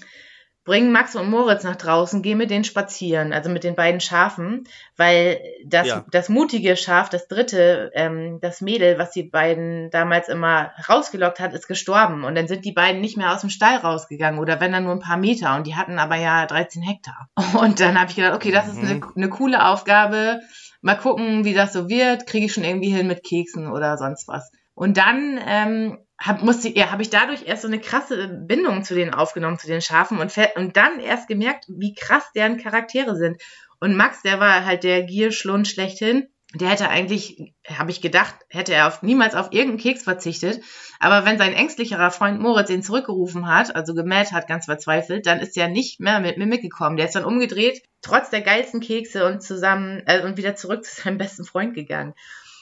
bring Max und Moritz nach draußen, geh mit denen spazieren, also mit den beiden Schafen, weil das, ja. das mutige Schaf, das dritte, ähm, das Mädel, was die beiden damals immer rausgelockt hat, ist gestorben und dann sind die beiden nicht mehr aus dem Stall rausgegangen oder wenn dann nur ein paar Meter und die hatten aber ja 13 Hektar. Und dann habe ich gedacht, okay, das ist eine, mhm. eine coole Aufgabe, mal gucken, wie das so wird, kriege ich schon irgendwie hin mit Keksen oder sonst was. Und dann ähm, hab, musste, ja, habe ich dadurch erst so eine krasse Bindung zu denen aufgenommen, zu den Schafen und, und dann erst gemerkt, wie krass deren Charaktere sind. Und Max, der war halt der Gierschlund schlechthin. Der hätte eigentlich, habe ich gedacht, hätte er auf, niemals auf irgendeinen Keks verzichtet. Aber wenn sein ängstlicherer Freund Moritz ihn zurückgerufen hat, also gemäht hat, ganz verzweifelt, dann ist er nicht mehr mit mir mitgekommen. Der ist dann umgedreht, trotz der geilsten Kekse und zusammen äh, und wieder zurück zu seinem besten Freund gegangen.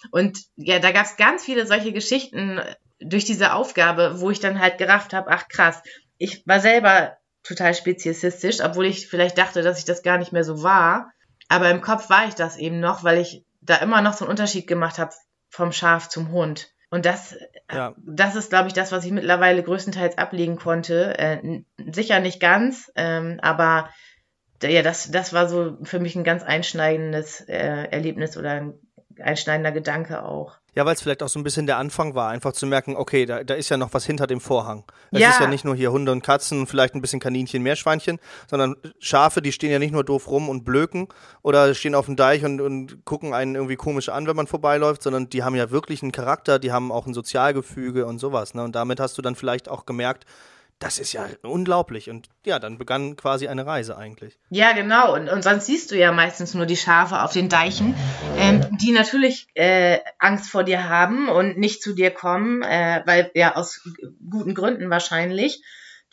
Und ja, da gab es ganz viele solche Geschichten durch diese Aufgabe, wo ich dann halt gerafft habe, ach krass, ich war selber total speziesistisch, obwohl ich vielleicht dachte, dass ich das gar nicht mehr so war. Aber im Kopf war ich das eben noch, weil ich da immer noch so einen Unterschied gemacht habe vom Schaf zum Hund. Und das, ja. das ist, glaube ich, das, was ich mittlerweile größtenteils ablegen konnte. Äh, sicher nicht ganz, ähm, aber ja, das, das war so für mich ein ganz einschneidendes äh, Erlebnis oder ein einschneidender Gedanke auch. Ja, weil es vielleicht auch so ein bisschen der Anfang war, einfach zu merken, okay, da, da ist ja noch was hinter dem Vorhang. Es ja. ist ja nicht nur hier Hunde und Katzen, vielleicht ein bisschen Kaninchen, Meerschweinchen, sondern Schafe, die stehen ja nicht nur doof rum und blöken oder stehen auf dem Deich und, und gucken einen irgendwie komisch an, wenn man vorbeiläuft, sondern die haben ja wirklich einen Charakter, die haben auch ein Sozialgefüge und sowas. Ne? Und damit hast du dann vielleicht auch gemerkt, das ist ja unglaublich. Und ja, dann begann quasi eine Reise eigentlich. Ja, genau. Und, und sonst siehst du ja meistens nur die Schafe auf den Deichen, ähm, die natürlich äh, Angst vor dir haben und nicht zu dir kommen, äh, weil ja aus guten Gründen wahrscheinlich,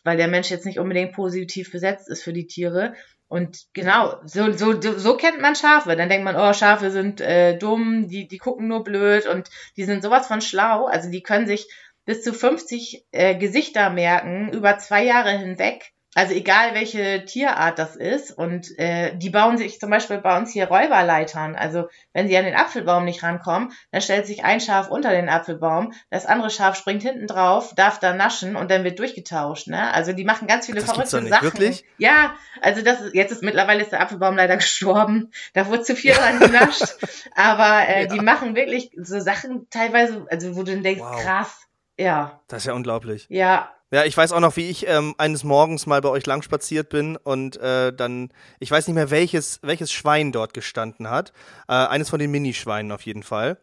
weil der Mensch jetzt nicht unbedingt positiv besetzt ist für die Tiere. Und genau, so, so, so kennt man Schafe. Dann denkt man, oh, Schafe sind äh, dumm, die, die gucken nur blöd und die sind sowas von schlau. Also die können sich bis zu 50 äh, Gesichter merken über zwei Jahre hinweg. Also egal welche Tierart das ist. Und äh, die bauen sich zum Beispiel bei uns hier Räuberleitern. Also wenn sie an den Apfelbaum nicht rankommen, dann stellt sich ein Schaf unter den Apfelbaum, das andere Schaf springt hinten drauf, darf da naschen und dann wird durchgetauscht. Ne? Also die machen ganz viele das verrückte nicht, Sachen. Wirklich? Ja, also das ist, jetzt ist mittlerweile ist der Apfelbaum leider gestorben. Da wurde zu viel dran genascht. Aber äh, ja. die machen wirklich so Sachen teilweise, also wo du denkst, wow. krass ja. Das ist ja unglaublich. Ja. Ja, ich weiß auch noch, wie ich ähm, eines Morgens mal bei euch lang spaziert bin und äh, dann, ich weiß nicht mehr, welches, welches Schwein dort gestanden hat. Äh, eines von den Minischweinen auf jeden Fall.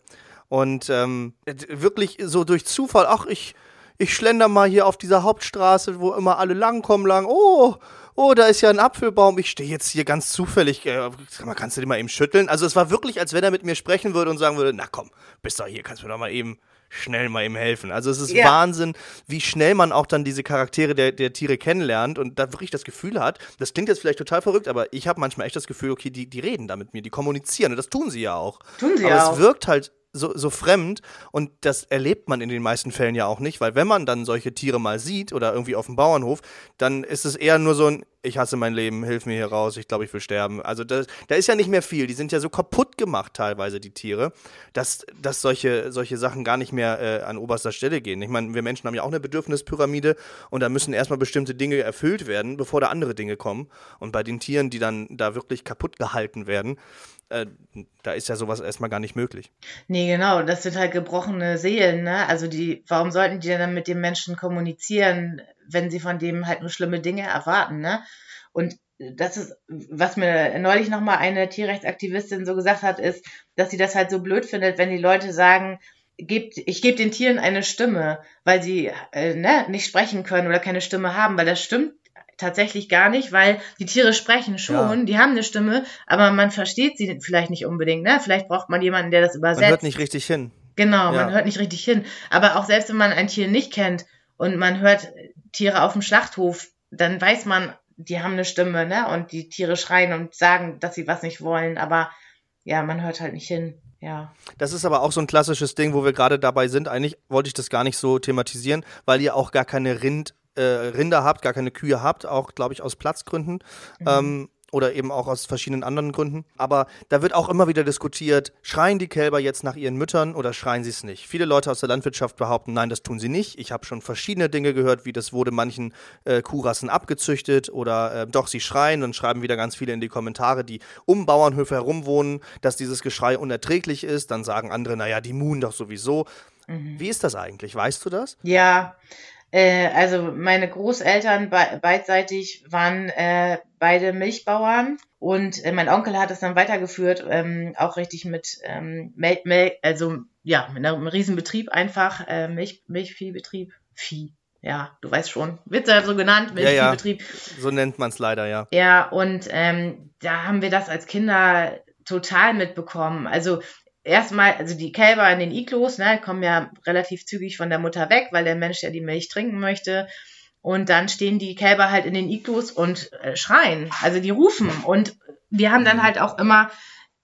Und ähm, wirklich so durch Zufall, ach, ich, ich schlender mal hier auf dieser Hauptstraße, wo immer alle langkommen, lang, oh, oh, da ist ja ein Apfelbaum, ich stehe jetzt hier ganz zufällig, äh, kannst du den mal eben schütteln? Also es war wirklich, als wenn er mit mir sprechen würde und sagen würde, na komm, bist doch hier, kannst du mir doch mal eben schnell mal ihm helfen. Also es ist ja. Wahnsinn, wie schnell man auch dann diese Charaktere der, der Tiere kennenlernt und da wirklich das Gefühl hat, das klingt jetzt vielleicht total verrückt, aber ich habe manchmal echt das Gefühl, okay, die, die reden da mit mir, die kommunizieren und das tun sie ja auch. Tun sie aber ja es wirkt halt so, so fremd und das erlebt man in den meisten Fällen ja auch nicht, weil wenn man dann solche Tiere mal sieht oder irgendwie auf dem Bauernhof, dann ist es eher nur so ein, ich hasse mein Leben, hilf mir hier raus, ich glaube, ich will sterben. Also da, da ist ja nicht mehr viel, die sind ja so kaputt gemacht teilweise, die Tiere, dass, dass solche, solche Sachen gar nicht mehr äh, an oberster Stelle gehen. Ich meine, wir Menschen haben ja auch eine Bedürfnispyramide und da müssen erstmal bestimmte Dinge erfüllt werden, bevor da andere Dinge kommen. Und bei den Tieren, die dann da wirklich kaputt gehalten werden, äh, da ist ja sowas erstmal gar nicht möglich. Nee, genau, das sind halt gebrochene Seelen, ne? Also die, warum sollten die dann mit dem Menschen kommunizieren, wenn sie von dem halt nur schlimme Dinge erwarten, ne? Und das ist, was mir neulich nochmal eine Tierrechtsaktivistin so gesagt hat, ist, dass sie das halt so blöd findet, wenn die Leute sagen, gebt, ich gebe den Tieren eine Stimme, weil sie äh, ne, nicht sprechen können oder keine Stimme haben, weil das stimmt tatsächlich gar nicht, weil die Tiere sprechen schon, ja. die haben eine Stimme, aber man versteht sie vielleicht nicht unbedingt. Ne? Vielleicht braucht man jemanden, der das übersetzt. Man hört nicht richtig hin. Genau, ja. man hört nicht richtig hin. Aber auch selbst wenn man ein Tier nicht kennt und man hört Tiere auf dem Schlachthof, dann weiß man, die haben eine Stimme, ne? Und die Tiere schreien und sagen, dass sie was nicht wollen, aber ja, man hört halt nicht hin. Ja. Das ist aber auch so ein klassisches Ding, wo wir gerade dabei sind. Eigentlich wollte ich das gar nicht so thematisieren, weil ihr auch gar keine Rind äh, Rinder habt, gar keine Kühe habt, auch glaube ich aus Platzgründen. Mhm. Ähm, oder eben auch aus verschiedenen anderen Gründen. Aber da wird auch immer wieder diskutiert, schreien die Kälber jetzt nach ihren Müttern oder schreien sie es nicht? Viele Leute aus der Landwirtschaft behaupten, nein, das tun sie nicht. Ich habe schon verschiedene Dinge gehört, wie das wurde manchen äh, Kuhrassen abgezüchtet oder äh, doch, sie schreien und schreiben wieder ganz viele in die Kommentare, die um Bauernhöfe herum wohnen, dass dieses Geschrei unerträglich ist. Dann sagen andere, naja, die muhen doch sowieso. Mhm. Wie ist das eigentlich? Weißt du das? Ja, äh, also meine Großeltern be beidseitig waren äh, beide Milchbauern und äh, mein Onkel hat es dann weitergeführt, ähm, auch richtig mit ähm, Milch, Milch, also ja, mit einem Riesenbetrieb einfach, äh, Milch, Milchviehbetrieb, Vieh. Ja, du weißt schon, wird ja so genannt, Milchviehbetrieb. Ja, ja. So nennt man es leider, ja. Ja, und ähm, da haben wir das als Kinder total mitbekommen. Also erstmal, also die Kälber in den Iglos, ne, kommen ja relativ zügig von der Mutter weg, weil der Mensch ja die Milch trinken möchte. Und dann stehen die Kälber halt in den Iglos und äh, schreien. Also die rufen. Und wir haben dann halt auch immer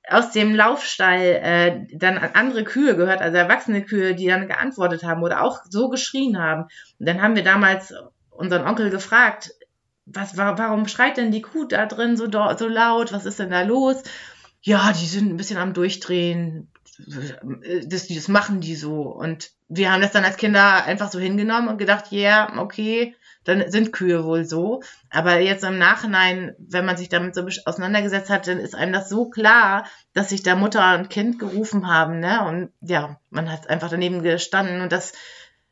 aus dem Laufstall äh, dann andere Kühe gehört, also erwachsene Kühe, die dann geantwortet haben oder auch so geschrien haben. Und dann haben wir damals unseren Onkel gefragt, was, warum schreit denn die Kuh da drin so, so laut? Was ist denn da los? Ja, die sind ein bisschen am Durchdrehen. Das, das machen die so. Und wir haben das dann als Kinder einfach so hingenommen und gedacht, ja, yeah, okay, dann sind Kühe wohl so. Aber jetzt im Nachhinein, wenn man sich damit so auseinandergesetzt hat, dann ist einem das so klar, dass sich da Mutter und Kind gerufen haben, ne? Und ja, man hat einfach daneben gestanden und das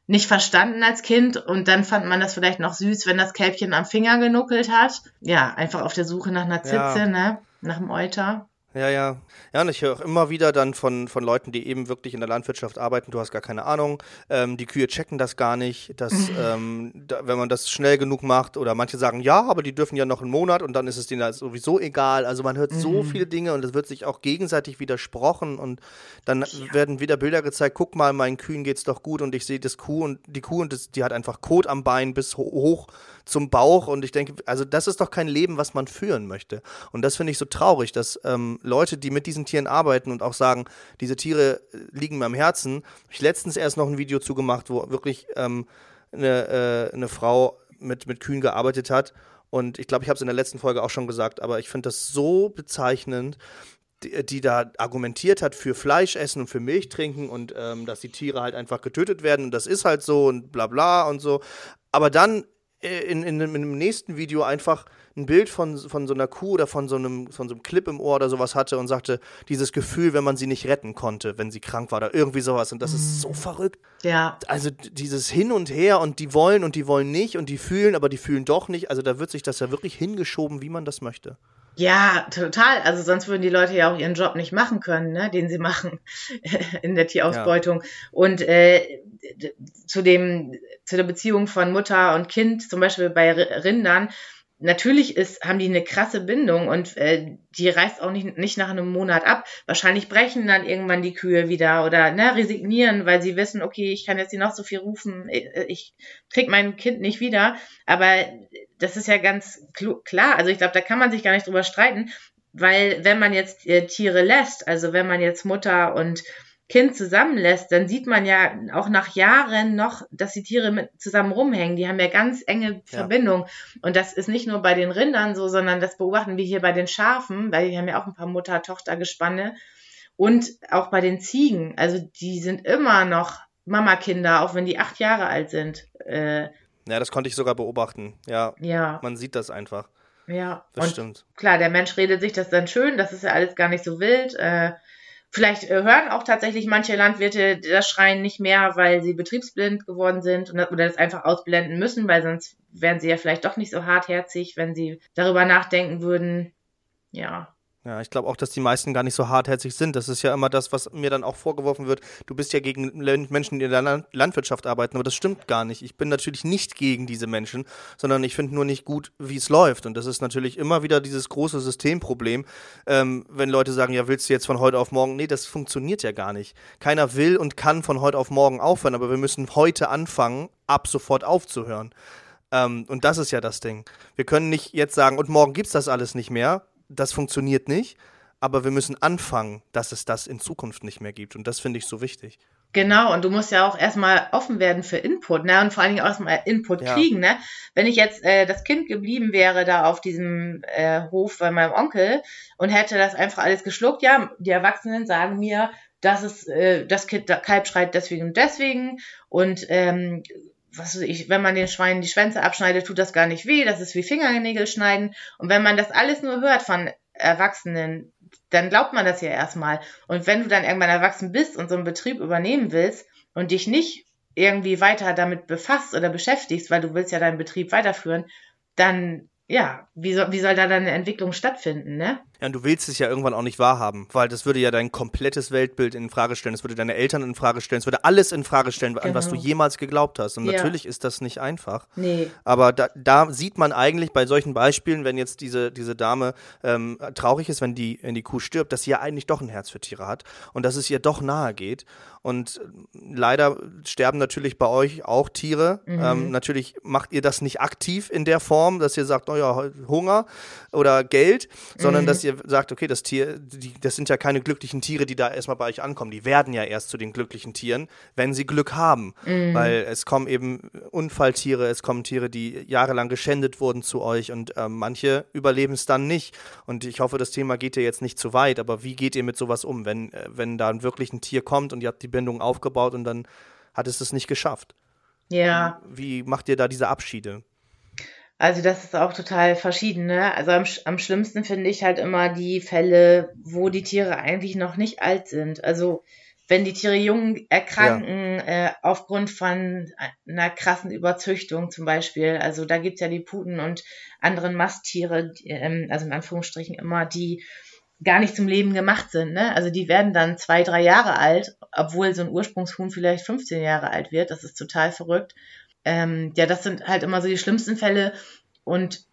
nicht verstanden als Kind und dann fand man das vielleicht noch süß, wenn das Kälbchen am Finger genuckelt hat. Ja, einfach auf der Suche nach einer Zitze, ja. ne? Nach dem Euter. Ja, ja. Ja, und ich höre auch immer wieder dann von, von Leuten, die eben wirklich in der Landwirtschaft arbeiten, du hast gar keine Ahnung, ähm, die Kühe checken das gar nicht, dass, ähm, da, wenn man das schnell genug macht, oder manche sagen, ja, aber die dürfen ja noch einen Monat und dann ist es denen halt sowieso egal. Also man hört mhm. so viele Dinge und es wird sich auch gegenseitig widersprochen und dann ja. werden wieder Bilder gezeigt, guck mal, meinen Kühen geht's doch gut und ich sehe das Kuh und die Kuh und das, die hat einfach Kot am Bein bis hoch zum Bauch und ich denke, also das ist doch kein Leben, was man führen möchte. Und das finde ich so traurig, dass ähm, Leute, die mit diesen Tieren arbeiten und auch sagen, diese Tiere äh, liegen mir am Herzen. Habe ich letztens erst noch ein Video zugemacht, wo wirklich ähm, eine, äh, eine Frau mit, mit Kühen gearbeitet hat. Und ich glaube, ich habe es in der letzten Folge auch schon gesagt, aber ich finde das so bezeichnend, die, die, da argumentiert hat für Fleisch essen und für Milch trinken und ähm, dass die Tiere halt einfach getötet werden und das ist halt so und bla bla und so. Aber dann in, in, in einem nächsten Video einfach ein Bild von, von so einer Kuh oder von so, einem, von so einem Clip im Ohr oder sowas hatte und sagte, dieses Gefühl, wenn man sie nicht retten konnte, wenn sie krank war oder irgendwie sowas. Und das ist so mhm. verrückt. Ja. Also dieses Hin und Her und die wollen und die wollen nicht und die fühlen, aber die fühlen doch nicht. Also da wird sich das ja wirklich hingeschoben, wie man das möchte. Ja, total. Also sonst würden die Leute ja auch ihren Job nicht machen können, ne, den sie machen in der Tierausbeutung. Ja. Und äh, zu dem zu der Beziehung von Mutter und Kind, zum Beispiel bei Rindern, natürlich ist, haben die eine krasse Bindung und äh, die reißt auch nicht, nicht nach einem Monat ab. Wahrscheinlich brechen dann irgendwann die Kühe wieder oder ne, resignieren, weil sie wissen, okay, ich kann jetzt hier noch so viel rufen, ich, ich krieg mein Kind nicht wieder. Aber das ist ja ganz klar. Also ich glaube, da kann man sich gar nicht drüber streiten, weil wenn man jetzt äh, Tiere lässt, also wenn man jetzt Mutter und Kind zusammenlässt, dann sieht man ja auch nach Jahren noch, dass die Tiere mit zusammen rumhängen. Die haben ja ganz enge ja. Verbindung. Und das ist nicht nur bei den Rindern so, sondern das beobachten wir hier bei den Schafen, weil die haben ja auch ein paar Mutter-Tochter-Gespanne. Und auch bei den Ziegen. Also die sind immer noch Mama-Kinder, auch wenn die acht Jahre alt sind. Äh, ja, das konnte ich sogar beobachten. Ja. Ja. Man sieht das einfach. Ja. Das und stimmt. Klar, der Mensch redet sich das dann schön, das ist ja alles gar nicht so wild. Äh, Vielleicht äh, hören auch tatsächlich manche Landwirte das Schreien nicht mehr, weil sie betriebsblind geworden sind oder das einfach ausblenden müssen, weil sonst wären sie ja vielleicht doch nicht so hartherzig, wenn sie darüber nachdenken würden. Ja, ja, ich glaube auch, dass die meisten gar nicht so hartherzig sind. Das ist ja immer das, was mir dann auch vorgeworfen wird. Du bist ja gegen Menschen, die in der Landwirtschaft arbeiten, aber das stimmt gar nicht. Ich bin natürlich nicht gegen diese Menschen, sondern ich finde nur nicht gut, wie es läuft. Und das ist natürlich immer wieder dieses große Systemproblem, ähm, wenn Leute sagen, ja, willst du jetzt von heute auf morgen? Nee, das funktioniert ja gar nicht. Keiner will und kann von heute auf morgen aufhören, aber wir müssen heute anfangen, ab sofort aufzuhören. Ähm, und das ist ja das Ding. Wir können nicht jetzt sagen, und morgen gibt es das alles nicht mehr das funktioniert nicht, aber wir müssen anfangen, dass es das in Zukunft nicht mehr gibt. Und das finde ich so wichtig. Genau, und du musst ja auch erstmal offen werden für Input, ne? Und vor allen Dingen auch erstmal Input ja. kriegen, ne? Wenn ich jetzt äh, das Kind geblieben wäre da auf diesem äh, Hof bei meinem Onkel und hätte das einfach alles geschluckt, ja, die Erwachsenen sagen mir, dass es äh, das Kind, das Kalb schreit deswegen und deswegen und ähm, was weiß ich, wenn man den Schweinen die Schwänze abschneidet, tut das gar nicht weh, das ist wie Fingernägel schneiden. Und wenn man das alles nur hört von Erwachsenen, dann glaubt man das ja erstmal. Und wenn du dann irgendwann erwachsen bist und so einen Betrieb übernehmen willst und dich nicht irgendwie weiter damit befasst oder beschäftigst, weil du willst ja deinen Betrieb weiterführen, dann ja, wie soll, wie soll da dann eine Entwicklung stattfinden, ne? Ja, und du willst es ja irgendwann auch nicht wahrhaben, weil das würde ja dein komplettes Weltbild in Frage stellen, das würde deine Eltern in Frage stellen, es würde alles in Frage stellen, genau. an was du genau. jemals geglaubt hast. Und ja. natürlich ist das nicht einfach. Nee. Aber da, da, sieht man eigentlich bei solchen Beispielen, wenn jetzt diese, diese Dame ähm, traurig ist, wenn die, wenn die Kuh stirbt, dass sie ja eigentlich doch ein Herz für Tiere hat und dass es ihr doch nahe geht. Und leider sterben natürlich bei euch auch Tiere. Mhm. Ähm, natürlich macht ihr das nicht aktiv in der Form, dass ihr sagt, oh euer Hunger oder Geld, sondern Mhm. dass ihr sagt, okay, das Tier, die, das sind ja keine glücklichen Tiere, die da erstmal bei euch ankommen. Die werden ja erst zu den glücklichen Tieren, wenn sie Glück haben. Mhm. Weil es kommen eben Unfalltiere, es kommen Tiere, die jahrelang geschändet wurden zu euch und ähm, manche überleben es dann nicht. Und ich hoffe, das Thema geht dir jetzt nicht zu weit, aber wie geht ihr mit sowas um, wenn, äh, wenn da wirklich ein Tier kommt und ihr habt die Bindung aufgebaut und dann hat es es nicht geschafft? Ja, Wie macht ihr da diese Abschiede? Also das ist auch total verschieden, ne? Also am, am schlimmsten finde ich halt immer die Fälle, wo die Tiere eigentlich noch nicht alt sind. Also wenn die Tiere jung erkranken, äh, aufgrund von einer krassen Überzüchtung zum Beispiel. Also da gibt's ja die Puten und anderen Masttiere, die, ähm, also in Anführungsstrichen immer, die gar nicht zum Leben gemacht sind. Ne? Also die werden dann zwei, drei Jahre alt, obwohl so ein Ursprungshuhn vielleicht 15 Jahre alt wird. Das ist total verrückt. Ähm, ja, das sind halt immer so die schlimmsten Fälle. Und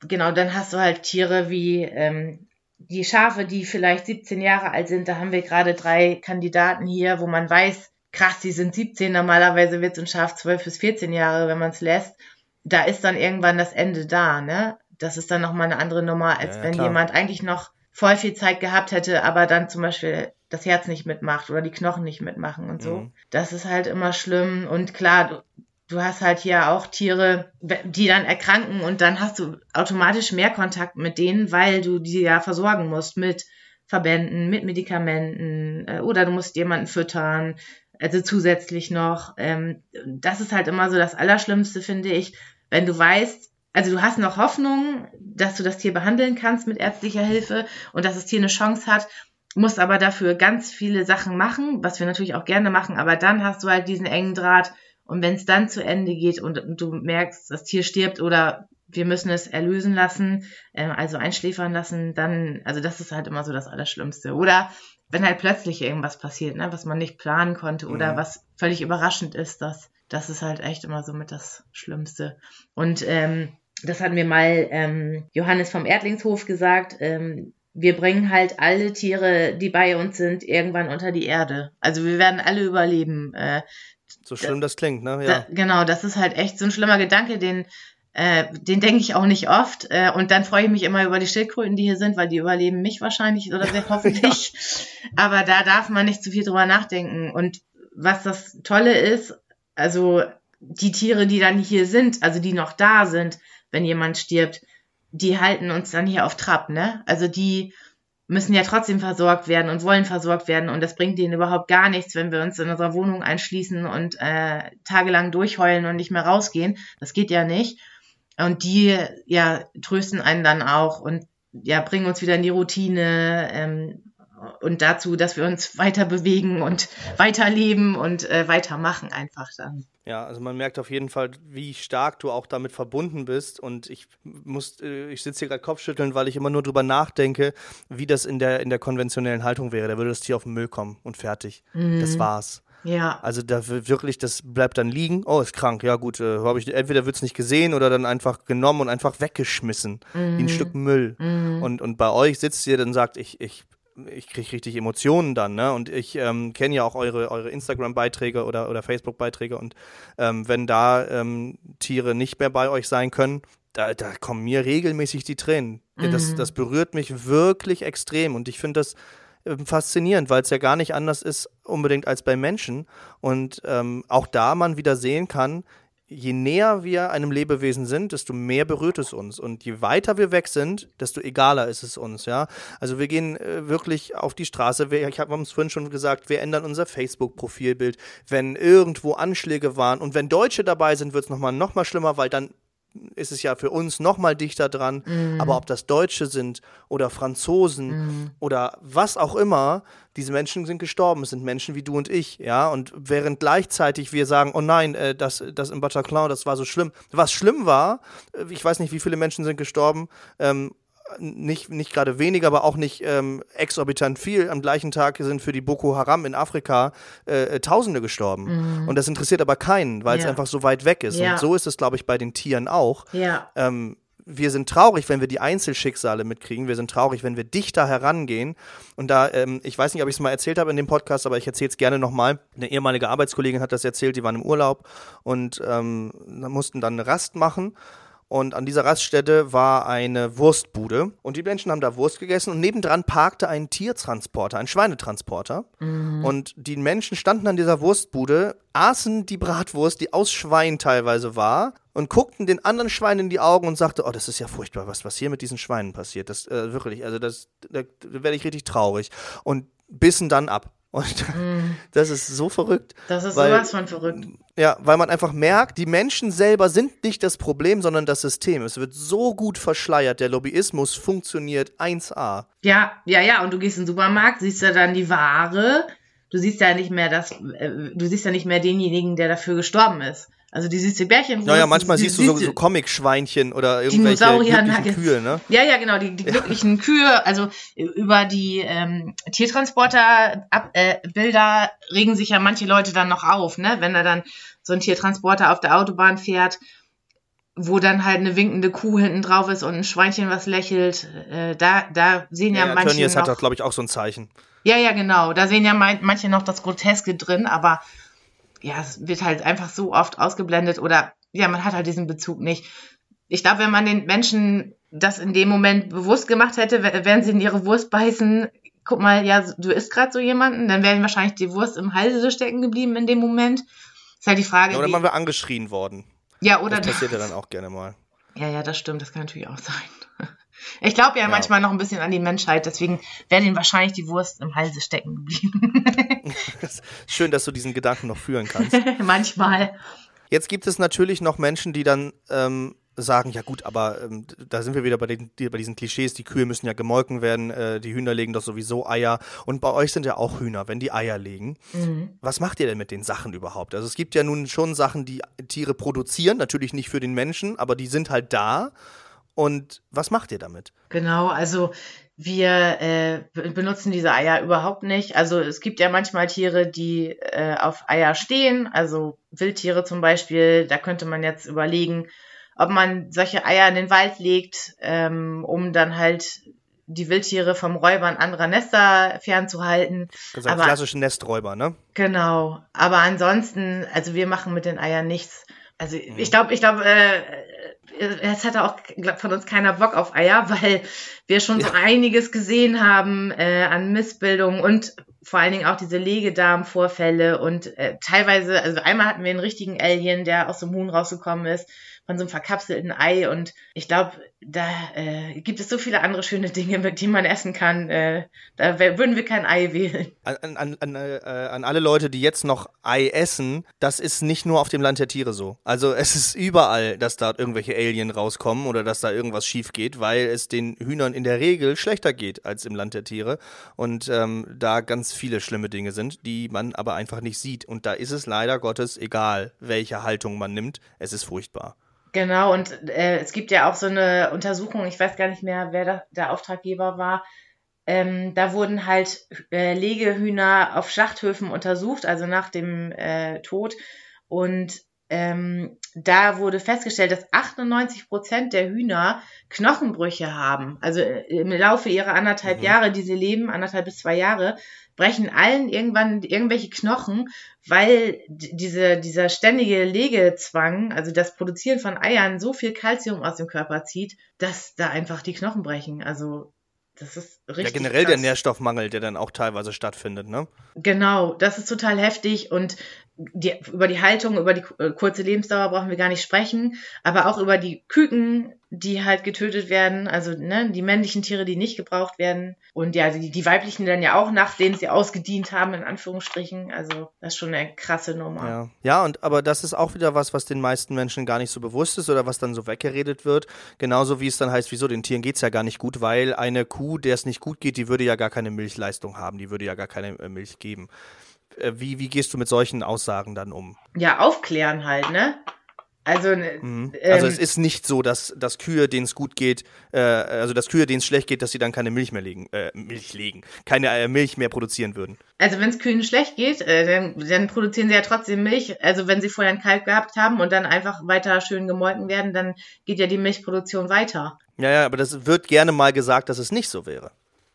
genau, dann hast du halt Tiere wie ähm, die Schafe, die vielleicht 17 Jahre alt sind. Da haben wir gerade drei Kandidaten hier, wo man weiß, krass, die sind 17. Normalerweise wird so ein Schaf 12 bis 14 Jahre, wenn man es lässt. Da ist dann irgendwann das Ende da, ne? Das ist dann nochmal eine andere Nummer, als Ja, wenn klar. jemand eigentlich noch voll viel Zeit gehabt hätte, aber dann zum Beispiel das Herz nicht mitmacht oder die Knochen nicht mitmachen und so. Mhm. Das ist halt immer schlimm. Und klar, du, hast halt hier auch Tiere, die dann erkranken und dann hast du automatisch mehr Kontakt mit denen, weil du die ja versorgen musst mit Verbänden, mit Medikamenten äh, oder du musst jemanden füttern. Also zusätzlich noch. Ähm, das ist halt immer so das Allerschlimmste, finde ich, wenn du weißt, also du hast noch Hoffnung, dass du das Tier behandeln kannst mit ärztlicher Hilfe und dass das Tier eine Chance hat, musst aber dafür ganz viele Sachen machen, was wir natürlich auch gerne machen, aber dann hast du halt diesen engen Draht und wenn es dann zu Ende geht und, und du merkst, das Tier stirbt oder wir müssen es erlösen lassen, äh, also einschläfern lassen, dann, also das ist halt immer so das Allerschlimmste. Oder wenn halt plötzlich irgendwas passiert, ne, was man nicht planen konnte oder Mhm. was völlig überraschend ist, das, das ist halt echt immer so mit das Schlimmste. Und ähm, das hat mir mal ähm, Johannes vom Erdlingshof gesagt. Ähm, wir bringen halt alle Tiere, die bei uns sind, irgendwann unter die Erde. Also wir werden alle überleben. Äh, So schlimm das klingt, ne? Ja. da, genau, das ist halt echt so ein schlimmer Gedanke, den, äh, den denke ich auch nicht oft. Äh, und dann freue ich mich immer über die Schildkröten, die hier sind, weil die überleben mich wahrscheinlich oder sehr hoffentlich. Aber da darf man nicht zu viel drüber nachdenken. Und was das Tolle ist, also die Tiere, die dann hier sind, also die noch da sind, wenn jemand stirbt, die halten uns dann hier auf Trab, ne? Also die müssen ja trotzdem versorgt werden und wollen versorgt werden und das bringt denen überhaupt gar nichts, wenn wir uns in unserer Wohnung einschließen und äh, tagelang durchheulen und nicht mehr rausgehen. Das geht ja nicht. Und die ja trösten einen dann auch und ja bringen uns wieder in die Routine ähm, und dazu, dass wir uns weiter bewegen und weiterleben und äh, weitermachen einfach dann. Ja, also man merkt auf jeden Fall, wie stark du auch damit verbunden bist. Und ich muss, äh, ich sitze hier gerade Kopfschütteln, weil ich immer nur drüber nachdenke, wie das in der, in der konventionellen Haltung wäre. Da würde das Tier auf den Müll kommen und fertig. Das war's. Ja, Also da wird wirklich, das bleibt dann liegen. Oh, ist krank. Ja gut, äh, habe ich entweder wird's nicht gesehen oder dann einfach genommen und einfach weggeschmissen, wie ein Stück Müll. Und und bei euch sitzt ihr dann sagt, ich ich ich kriege richtig Emotionen dann, ne? Und ich ähm, kenne ja auch eure eure Instagram-Beiträge oder oder Facebook-Beiträge und ähm, wenn da ähm, Tiere nicht mehr bei euch sein können, da, da kommen mir regelmäßig die Tränen. Das, das berührt mich wirklich extrem und ich finde das ähm, faszinierend, weil es ja gar nicht anders ist unbedingt als bei Menschen. Und ähm, auch da man wieder sehen kann, je näher wir einem Lebewesen sind, desto mehr berührt es uns. Und je weiter wir weg sind, desto egaler ist es uns, ja. Also wir gehen äh, wirklich auf die Straße. Wir, ich habe es vorhin schon gesagt, wir ändern unser Facebook-Profilbild, wenn irgendwo Anschläge waren. Und wenn Deutsche dabei sind, wird es nochmal noch mal schlimmer, weil dann ist es ja für uns noch mal dichter dran. Aber ob das Deutsche sind oder Franzosen oder was auch immer, diese Menschen sind gestorben. Es sind Menschen wie du und ich, ja. Und während gleichzeitig wir sagen, oh nein, äh, das, das im Bataclan, das war so schlimm. Was schlimm war, äh, ich weiß nicht, wie viele Menschen sind gestorben, ähm, nicht, nicht gerade wenig, aber auch nicht ähm, exorbitant viel. Am gleichen Tag sind für die Boko Haram in Afrika äh, äh, Tausende gestorben. Und das interessiert aber keinen, weil es Ja. einfach so weit weg ist. Ja. Und so ist es, glaube ich, bei den Tieren auch. ja, Ähm, wir sind traurig, wenn wir die Einzelschicksale mitkriegen. Wir sind traurig, wenn wir dichter herangehen. Und da, ähm, ich weiß nicht, ob ich es mal erzählt habe in dem Podcast, aber ich erzähle es gerne nochmal. Eine ehemalige Arbeitskollegin hat das erzählt, die waren im Urlaub und ähm, mussten dann eine Rast machen. Und an dieser Raststätte war eine Wurstbude. Und die Menschen haben da Wurst gegessen. Und nebendran parkte ein Tiertransporter, ein Schweinetransporter. Mhm. Und die Menschen standen an dieser Wurstbude, aßen die Bratwurst, die aus Schwein teilweise war, und guckten den anderen Schweinen in die Augen und sagte, oh, das ist ja furchtbar, was, was hier mit diesen Schweinen passiert. Das äh, wirklich, also das, da, da werde ich richtig traurig. Und bissen dann ab. Und mm. das ist so verrückt. Das ist weil, sowas von verrückt. Ja, weil man einfach merkt, die Menschen selber sind nicht das Problem, sondern das System. Es wird so gut verschleiert. Der Lobbyismus funktioniert 1A. Ja, ja, ja. Und du gehst in den Supermarkt, siehst ja dann die Ware. Du siehst ja nicht mehr das, äh, du siehst ja nicht mehr denjenigen, der dafür gestorben ist. Also die süße Bärchen. Naja, manchmal siehst du so, so Comic-Schweinchen oder irgendwelche glücklichen Kühe, ne? Ja, ja, genau, die, die glücklichen ja. Kühe. Also über die ähm, Tiertransporter-Bilder äh, regen sich ja manche Leute dann noch auf, ne? Wenn da dann so ein Tiertransporter auf der Autobahn fährt, wo dann halt eine winkende Kuh hinten drauf ist und ein Schweinchen, was lächelt. Äh, da, da sehen ja, ja manche Tönnies noch... hat da, glaube ich, auch so ein Zeichen. Ja, ja, genau. Da sehen ja manche noch das Groteske drin, aber ja, es wird halt einfach so oft ausgeblendet oder ja, man hat halt diesen Bezug nicht. Ich glaube, wenn man den Menschen das in dem Moment bewusst gemacht hätte, wären sie in ihre Wurst beißen, guck mal, ja, du isst gerade so jemanden, dann wären wahrscheinlich die Wurst im Halse stecken geblieben in dem Moment. Ist halt die Frage. Ja, oder man wäre angeschrien worden. Ja, oder. Das passiert ja dann auch gerne mal. Ja, ja, das stimmt, das kann natürlich auch sein. Ich glaube ja, ja, manchmal noch ein bisschen an die Menschheit, deswegen wäre ihnen wahrscheinlich die Wurst im Halse stecken geblieben. Schön, dass du diesen Gedanken noch führen kannst. manchmal. Jetzt gibt es natürlich noch Menschen, die dann ähm, sagen, ja gut, aber ähm, da sind wir wieder bei, den, die, bei diesen Klischees, die Kühe müssen ja gemolken werden, äh, die Hühner legen doch sowieso Eier und bei euch sind ja auch Hühner, wenn die Eier legen. Mhm. Was macht ihr denn mit den Sachen überhaupt? Also es gibt ja nun schon Sachen, die Tiere produzieren, natürlich nicht für den Menschen, aber die sind halt da und was macht ihr damit? Genau, also wir äh, benutzen diese Eier überhaupt nicht. Also es gibt ja manchmal Tiere, die äh, auf Eier stehen, also Wildtiere zum Beispiel. Da könnte man jetzt überlegen, ob man solche Eier in den Wald legt, ähm, um dann halt die Wildtiere vom Räubern anderer Nester fernzuhalten. Das ist ein klassischer Nesträuber, ne? Genau. Aber ansonsten, also wir machen mit den Eiern nichts. Also mhm. ich glaube, ich glaube, äh, es hatte auch von uns keiner Bock auf Eier, weil wir schon ja. so einiges gesehen haben äh, an Missbildungen und vor allen Dingen auch diese Legedarmvorfälle und äh, teilweise, also einmal hatten wir einen richtigen Alien, der aus dem Huhn rausgekommen ist, von so einem verkapselten Ei und ich glaube, da äh, gibt es so viele andere schöne Dinge, denen man essen kann. Äh, da würden wir kein Ei wählen. An, an, an, äh, an, alle Leute, die jetzt noch Ei essen, das ist nicht nur auf dem Land der Tiere so. Also es ist überall, dass da irgendwelche Alien rauskommen oder dass da irgendwas schief geht, weil es den Hühnern in der Regel schlechter geht als im Land der Tiere und ähm, da ganz viele schlimme Dinge sind, die man aber einfach nicht sieht. Und da ist es leider Gottes egal, welche Haltung man nimmt. Es ist furchtbar. Genau, und äh, es gibt ja auch so eine Untersuchung, ich weiß gar nicht mehr, wer da, der Auftraggeber war. Ähm, da wurden halt äh, Legehühner auf Schlachthöfen untersucht, also nach dem äh, Tod. Und ähm, da wurde festgestellt, dass 98 Prozent der Hühner Knochenbrüche haben. Also äh, im Laufe ihrer anderthalb mhm. Jahre, die sie leben, anderthalb bis zwei Jahre, brechen allen irgendwann irgendwelche Knochen, weil diese, dieser ständige Legezwang, also das Produzieren von Eiern, so viel Kalzium aus dem Körper zieht, dass da einfach die Knochen brechen. Also das ist richtig. Ja, generell krass. der Nährstoffmangel, der dann auch teilweise stattfindet, ne? Genau, das ist total heftig und die, über die Haltung, über die äh, kurze Lebensdauer brauchen wir gar nicht sprechen, aber auch über die Küken, die halt getötet werden, also ne, die männlichen Tiere, die nicht gebraucht werden. Und ja, die, die weiblichen dann ja auch, nachdem sie ausgedient haben, in Anführungsstrichen, also das ist schon eine krasse Nummer. Ja, ja und aber das ist auch wieder was, was den meisten Menschen gar nicht so bewusst ist oder was dann so weggeredet wird, genauso wie es dann heißt, wieso, den Tieren geht's ja gar nicht gut, weil eine Kuh, der es nicht gut geht, die würde ja gar keine Milchleistung haben, die würde ja gar keine äh, Milch geben. Äh, wie, wie gehst du mit solchen Aussagen dann um? Ja, aufklären halt, ne? Also, mhm. ähm, also es ist nicht so, dass, dass Kühe, denen es gut geht, äh, also dass Kühe, denen es schlecht geht, dass sie dann keine Milch mehr legen, äh, Milch legen, keine äh, Milch mehr produzieren würden. Also wenn es Kühen schlecht geht, äh, dann, dann, produzieren sie ja trotzdem Milch. Also wenn sie vorher einen Kalb gehabt haben und dann einfach weiter schön gemolken werden, dann geht ja die Milchproduktion weiter. Ja, ja, aber das wird gerne mal gesagt, dass es nicht so wäre.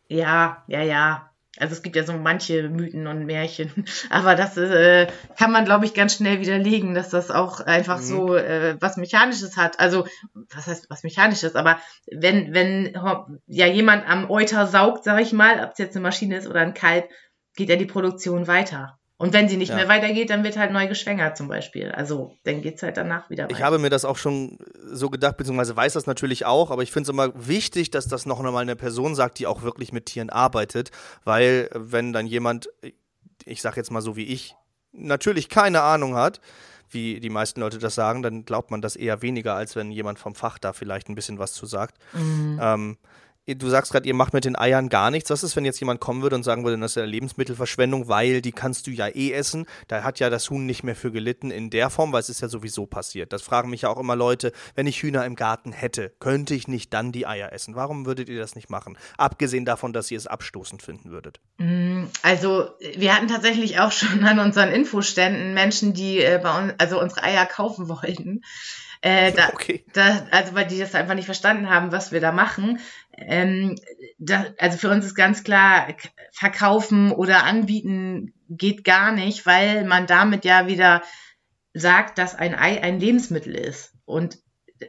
Ja, ja, ja. Also es gibt ja so manche Mythen und Märchen, aber das äh, kann man, glaube ich, ganz schnell widerlegen, dass das auch einfach mhm. so äh, was Mechanisches hat. Also was heißt was Mechanisches? Aber wenn wenn ja jemand am Euter saugt, sage ich mal, ob es jetzt eine Maschine ist oder ein Kalb, geht ja die Produktion weiter. Und wenn sie nicht ja. mehr weitergeht, dann wird halt neu geschwängert zum Beispiel. Also dann geht es halt danach wieder weiter. Ich habe mir das auch schon so gedacht, beziehungsweise weiß das natürlich auch, aber ich finde es immer wichtig, dass das noch einmal eine Person sagt, die auch wirklich mit Tieren arbeitet. Weil wenn dann jemand, ich sage jetzt mal so wie ich, natürlich keine Ahnung hat, wie die meisten Leute das sagen, dann glaubt man das eher weniger, als wenn jemand vom Fach da vielleicht ein bisschen was zu sagt. Mhm. Ähm, du sagst gerade, ihr macht mit den Eiern gar nichts. Was ist, wenn jetzt jemand kommen würde und sagen würde, das ist ja Lebensmittelverschwendung, weil die kannst du ja eh essen. Da hat ja das Huhn nicht mehr für gelitten in der Form, weil es ist ja sowieso passiert. Das fragen mich ja auch immer Leute, wenn ich Hühner im Garten hätte, könnte ich nicht dann die Eier essen? Warum würdet ihr das nicht machen? Abgesehen davon, dass ihr es abstoßend finden würdet. Mm, also, wir hatten tatsächlich auch schon an unseren Infoständen Menschen, die äh, bei uns, also unsere Eier kaufen wollten. Äh, da, okay. da, also weil die das einfach nicht verstanden haben, was wir da machen. Ähm, da, also für uns ist ganz klar, verkaufen oder anbieten geht gar nicht, weil man damit ja wieder sagt, dass ein Ei ein Lebensmittel ist. Und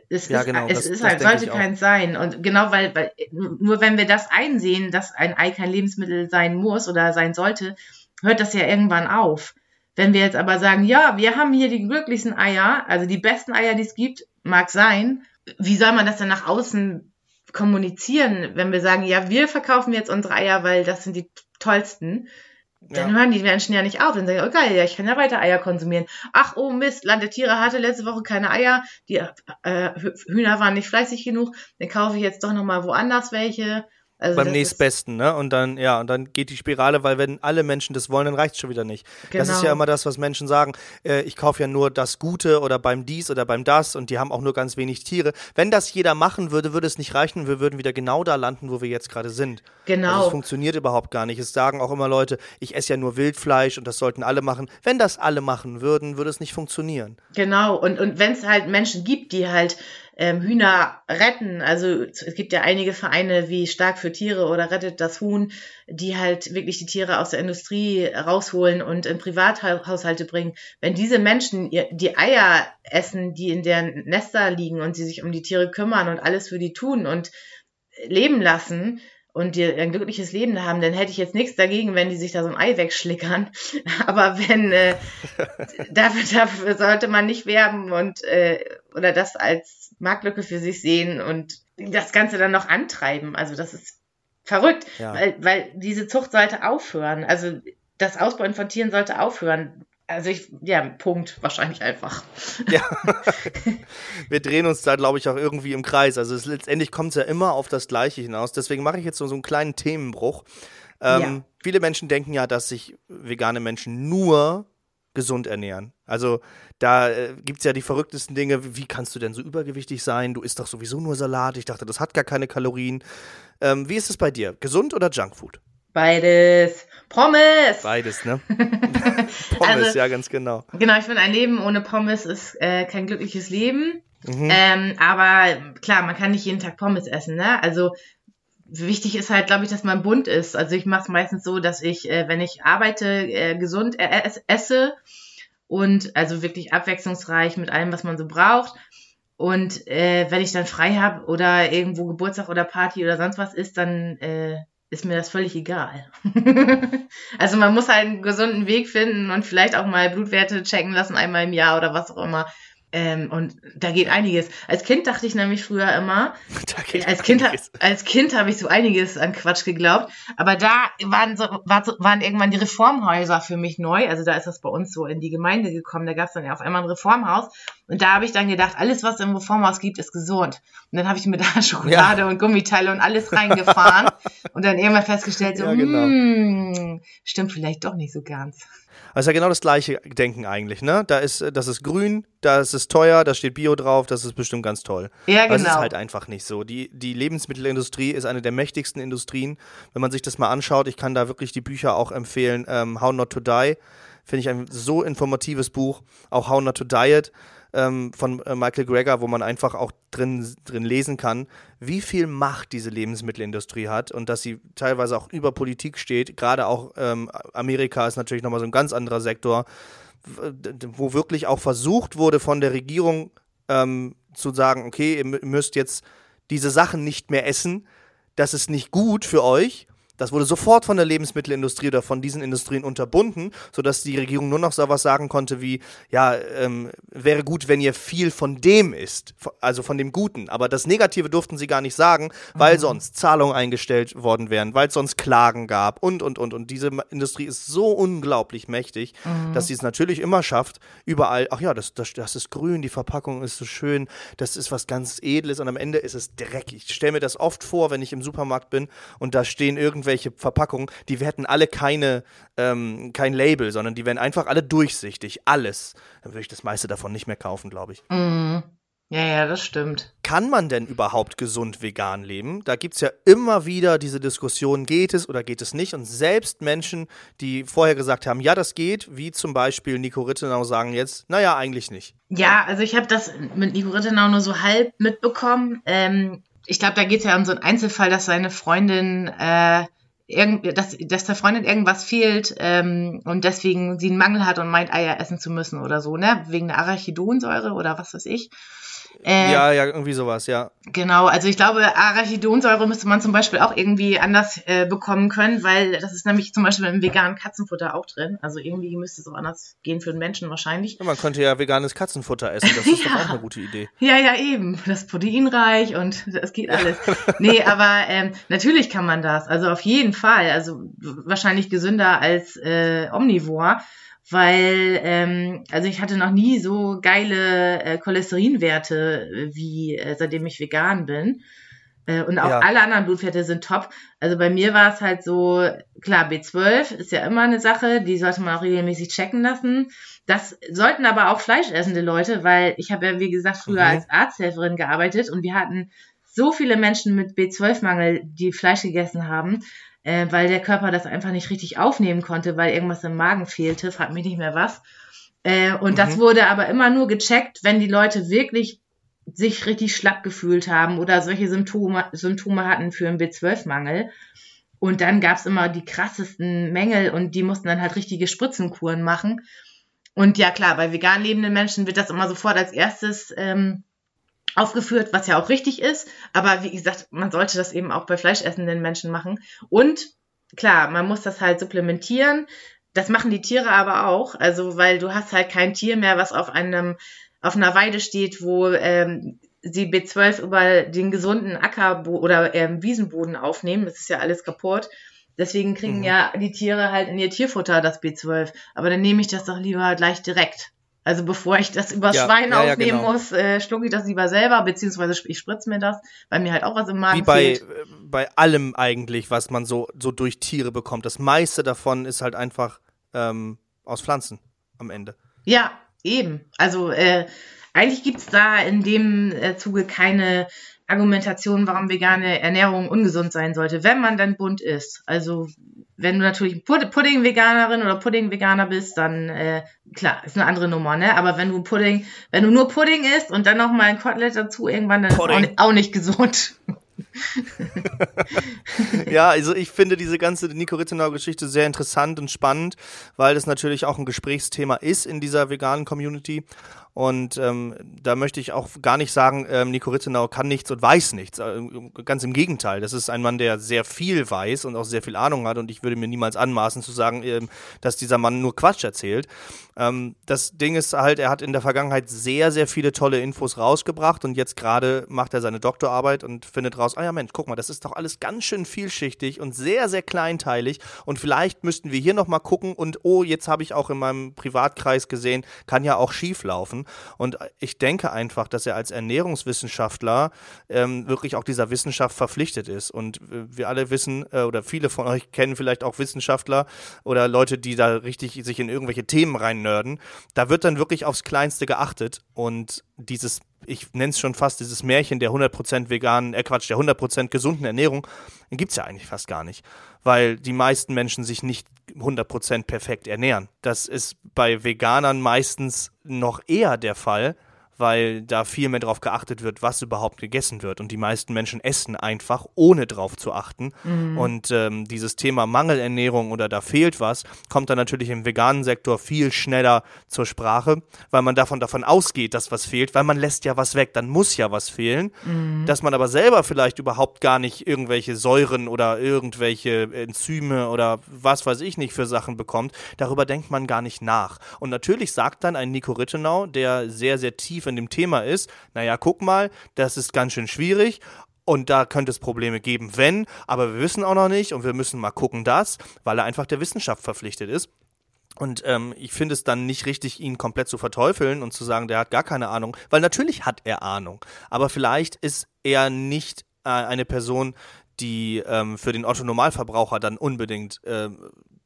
es, ja, ist, genau, es das, ist halt, sollte keins sein. Und genau, weil, weil nur wenn wir das einsehen, dass ein Ei kein Lebensmittel sein muss oder sein sollte, hört das ja irgendwann auf. Wenn wir jetzt aber sagen, ja, wir haben hier die glücklichsten Eier, also die besten Eier, die es gibt, mag sein, wie soll man das dann nach außen kommunizieren, wenn wir sagen, ja, wir verkaufen jetzt unsere Eier, weil das sind die tollsten? Dann ja. hören die Menschen ja nicht auf. Dann sagen, oh geil, ja, ich kann ja weiter Eier konsumieren. Ach, oh Mist, Land der Tiere hatte letzte Woche keine Eier. Die äh, Hühner waren nicht fleißig genug. Dann kaufe ich jetzt doch nochmal woanders welche. Also Beim nächstbesten, ne? Und dann, ja, und dann geht die Spirale, weil wenn alle Menschen das wollen, dann reicht es schon wieder nicht. Genau. Das ist ja genau. immer das, was Menschen sagen, äh, ich kaufe ja nur das Gute oder beim dies oder beim das und die haben auch nur ganz wenig Tiere. Wenn das jeder machen würde, würde es nicht reichen, wir würden wieder genau da landen, wo wir jetzt gerade sind. Genau. Also es funktioniert überhaupt gar nicht. Es sagen auch immer Leute, ich esse ja nur Wildfleisch und das sollten alle machen. Wenn das alle machen würden, würde es nicht funktionieren. Genau, und, und wenn es halt Menschen gibt, die halt ähm, Hühner retten. Also es gibt ja einige Vereine wie Stark für Tiere oder Rettet das Huhn, die halt wirklich die Tiere aus der Industrie rausholen und in Privathaushalte bringen. Wenn diese Menschen die Eier essen, die in deren Nester liegen und sie sich um die Tiere kümmern und alles für die tun und leben lassen, und die ein glückliches Leben haben, dann hätte ich jetzt nichts dagegen, wenn die sich da so ein Ei wegschlickern. Aber wenn äh, dafür, dafür sollte man nicht werben und äh, oder das als Marktlücke für sich sehen und das Ganze dann noch antreiben. Also das ist verrückt, ja. weil, weil diese Zucht sollte aufhören. Also das Ausbeuten von Tieren sollte aufhören. Also ich, ja, Punkt, wahrscheinlich einfach. Ja. Wir drehen uns da, glaube ich, auch irgendwie im Kreis. Also es, letztendlich kommt es ja immer auf das Gleiche hinaus. Deswegen mache ich jetzt so, so einen kleinen Themenbruch. Ähm, ja. Viele Menschen denken ja, dass sich vegane Menschen nur gesund ernähren. Also da äh, gibt es ja die verrücktesten Dinge. Wie kannst du denn so übergewichtig sein? Du isst doch sowieso nur Salat. Ich dachte, das hat gar keine Kalorien. Ähm, wie ist es bei dir? Gesund oder Junkfood? Beides. Pommes! Beides, ne? Pommes, also, ja, ganz genau. Genau, ich finde, ein Leben ohne Pommes ist äh, kein glückliches Leben. Mhm. Ähm, aber klar, man kann nicht jeden Tag Pommes essen, ne? Also wichtig ist halt, glaube ich, dass man bunt ist. Also ich mache es meistens so, dass ich, äh, wenn ich arbeite, äh, gesund äh, esse und also wirklich abwechslungsreich mit allem, was man so braucht. Und äh, wenn ich dann frei habe oder irgendwo Geburtstag oder Party oder sonst was ist, dann äh, ist mir das völlig egal. also man muss halt einen gesunden Weg finden und vielleicht auch mal Blutwerte checken lassen, einmal im Jahr oder was auch immer. Ähm, und da geht einiges. Als Kind dachte ich nämlich früher immer, als Kind, als Kind habe ich so einiges an Quatsch geglaubt, aber da waren, so, war so, waren irgendwann die Reformhäuser für mich neu. Also da ist das bei uns so in die Gemeinde gekommen. Da gab es dann ja auf einmal ein Reformhaus. Und da habe ich dann gedacht, alles, was im Reformhaus gibt, ist gesund. Und dann habe ich mir da Schokolade ja. und Gummiteile und alles reingefahren und dann irgendwann festgestellt, so, ja, genau. hm, stimmt vielleicht doch nicht so ganz. Also ja genau das gleiche Denken eigentlich, ne? Da ist, das ist grün, da ist es teuer, da steht Bio drauf, das ist bestimmt ganz toll. Ja, genau. Aber es ist genau. halt einfach nicht so. Die, die Lebensmittelindustrie ist eine der mächtigsten Industrien. Wenn man sich das mal anschaut, ich kann da wirklich die Bücher auch empfehlen. Ähm, How Not to Die, finde ich ein so informatives Buch. Auch How Not to Diet ähm, von äh, Michael Greger, wo man einfach auch drin, drin lesen kann, wie viel Macht diese Lebensmittelindustrie hat und dass sie teilweise auch über Politik steht. Gerade auch ähm, Amerika ist natürlich nochmal so ein ganz anderer Sektor, wo wirklich auch versucht wurde von der Regierung ähm, zu sagen, okay, ihr müsst jetzt diese Sachen nicht mehr essen, das ist nicht gut für euch das wurde sofort von der Lebensmittelindustrie oder von diesen Industrien unterbunden, sodass die Regierung nur noch so was sagen konnte wie, ja, ähm, wäre gut, wenn ihr viel von dem isst, also von dem Guten. Aber das Negative durften sie gar nicht sagen, weil mhm. sonst Zahlungen eingestellt worden wären, weil es sonst Klagen gab und, und, und. Und diese Industrie ist so unglaublich mächtig, mhm. dass sie es natürlich immer schafft, überall, ach ja, das, das, das ist grün, die Verpackung ist so schön, das ist was ganz Edles und am Ende ist es dreckig. Ich stelle mir das oft vor, wenn ich im Supermarkt bin und da stehen irgendwie irgendwelche Verpackungen, die hätten alle keine, ähm, kein Label, sondern die wären einfach alle durchsichtig, alles. Dann würde ich das meiste davon nicht mehr kaufen, glaube ich. Mm. Ja, ja, das stimmt. Kann man denn überhaupt gesund vegan leben? Da gibt es ja immer wieder diese Diskussion, geht es oder geht es nicht? Und selbst Menschen, die vorher gesagt haben, ja, das geht, wie zum Beispiel Nico Rittenau, sagen jetzt, naja, eigentlich nicht. Ja, also ich habe das mit Nico Rittenau nur so halb mitbekommen. Ähm, ich glaube, da geht es ja um so einen Einzelfall, dass seine Freundin äh, irgend, dass, dass der Freundin irgendwas fehlt ähm, und deswegen sie einen Mangel hat und meint, Eier essen zu müssen oder so, ne? Wegen der Arachidonsäure oder was weiß ich. Äh, ja, ja, irgendwie sowas, ja. Genau, also ich glaube, Arachidonsäure müsste man zum Beispiel auch irgendwie anders äh, bekommen können, weil das ist nämlich zum Beispiel im veganen Katzenfutter auch drin. Also irgendwie müsste es auch anders gehen für den Menschen wahrscheinlich. Ja, man könnte ja veganes Katzenfutter essen, das ist ja. doch auch eine gute Idee. Ja, ja, eben. Das ist proteinreich und es geht alles. nee, aber ähm, natürlich kann man das. Also auf jeden Fall. Also wahrscheinlich gesünder als äh, Omnivore weil ähm, also ich hatte noch nie so geile äh, Cholesterinwerte äh, wie äh, seitdem ich vegan bin. Äh, und auch ja. alle anderen Blutwerte sind top. Also bei mir war es halt so, klar, B12 ist ja immer eine Sache, die sollte man auch regelmäßig checken lassen. Das sollten aber auch fleischessende Leute, weil ich habe ja, wie gesagt, früher mhm. als Arzthelferin gearbeitet und wir hatten so viele Menschen mit B12-Mangel, die Fleisch gegessen haben äh, weil der Körper das einfach nicht richtig aufnehmen konnte, weil irgendwas im Magen fehlte, fragt mich nicht mehr was. Äh, und mhm. das wurde aber immer nur gecheckt, wenn die Leute wirklich sich richtig schlapp gefühlt haben oder solche Symptome, Symptome hatten für einen B12-Mangel. Und dann gab's immer die krassesten Mängel und die mussten dann halt richtige Spritzenkuren machen. Und ja klar, bei vegan lebenden Menschen wird das immer sofort als erstes ähm, aufgeführt, was ja auch richtig ist. Aber wie gesagt, man sollte das eben auch bei fleischessenden Menschen machen. Und klar, man muss das halt supplementieren. Das machen die Tiere aber auch. Also, weil du hast halt kein Tier mehr, was auf einem, auf einer Weide steht, wo ähm, sie B12 über den gesunden Acker- oder ähm, Wiesenboden aufnehmen. Das ist ja alles kaputt. Deswegen kriegen mhm. ja die Tiere halt in ihr Tierfutter das B12. Aber dann nehme ich das doch lieber gleich direkt. Also bevor ich das über ja, Schwein ja, aufnehmen ja, genau. muss, äh, schlucke ich das lieber selber, beziehungsweise ich spritze mir das, weil mir halt auch was im Magen Wie bei, fehlt. Äh, bei allem eigentlich, was man so, so durch Tiere bekommt. Das meiste davon ist halt einfach ähm, aus Pflanzen am Ende. Ja, eben. Also äh, eigentlich gibt's da in dem äh, Zuge keine Argumentation, warum vegane Ernährung ungesund sein sollte, wenn man dann bunt ist. Also wenn du natürlich Pudding-Veganerin oder Pudding-Veganer bist, dann äh, klar, ist eine andere Nummer, ne? Aber wenn du Pudding, wenn du nur Pudding isst und dann noch mal ein Kotelett dazu, irgendwann dann auch nicht, auch nicht gesund. ja, also ich finde diese ganze Nico Rittenau-Geschichte sehr interessant und spannend, weil das natürlich auch ein Gesprächsthema ist in dieser veganen Community. Und ähm, da möchte ich auch gar nicht sagen, ähm, Nico Rittenau kann nichts und weiß nichts. Äh, ganz im Gegenteil. Das ist ein Mann, der sehr viel weiß und auch sehr viel Ahnung hat. Und ich würde mir niemals anmaßen zu sagen, ähm, dass dieser Mann nur Quatsch erzählt. Ähm, das Ding ist halt, er hat in der Vergangenheit sehr, sehr viele tolle Infos rausgebracht. Und jetzt gerade macht er seine Doktorarbeit und findet raus, ah ja Mensch, guck mal, das ist doch alles ganz schön vielschichtig und sehr, sehr kleinteilig. Und vielleicht müssten wir hier nochmal gucken. Und oh, jetzt habe ich auch in meinem Privatkreis gesehen, kann ja auch schief laufen. Und ich denke einfach, dass er als Ernährungswissenschaftler ähm, wirklich auch dieser Wissenschaft verpflichtet ist. Und wir alle wissen, äh, oder viele von euch kennen vielleicht auch Wissenschaftler oder Leute, die da richtig sich in irgendwelche Themen reinnörden. Da wird dann wirklich aufs Kleinste geachtet. Und dieses ich nenne es schon fast dieses Märchen der 100% veganen, äh Quatsch, der 100% gesunden Ernährung, gibt es ja eigentlich fast gar nicht weil die meisten Menschen sich nicht 100% perfekt ernähren. Das ist bei Veganern meistens noch eher der Fall, weil da viel mehr darauf geachtet wird, was überhaupt gegessen wird. Und die meisten Menschen essen einfach, ohne drauf zu achten. Mhm. Und ähm, dieses Thema Mangelernährung oder da fehlt was, kommt dann natürlich im veganen Sektor viel schneller zur Sprache, weil man davon davon ausgeht, dass was fehlt, weil man lässt ja was weg, dann muss ja was fehlen. Mhm. Dass man aber selber vielleicht überhaupt gar nicht irgendwelche Säuren oder irgendwelche Enzyme oder was weiß ich nicht für Sachen bekommt, darüber denkt man gar nicht nach. Und natürlich sagt dann ein Nico Rittenau, der sehr, sehr tief in dem Thema ist, naja, guck mal, das ist ganz schön schwierig und da könnte es Probleme geben, wenn, aber wir wissen auch noch nicht und wir müssen mal gucken, das, weil er einfach der Wissenschaft verpflichtet ist. Und ähm, ich finde es dann nicht richtig, ihn komplett zu verteufeln und zu sagen, der hat gar keine Ahnung, weil natürlich hat er Ahnung, aber vielleicht ist er nicht äh, eine Person, die ähm, für den Otto-Normalverbraucher dann unbedingt äh,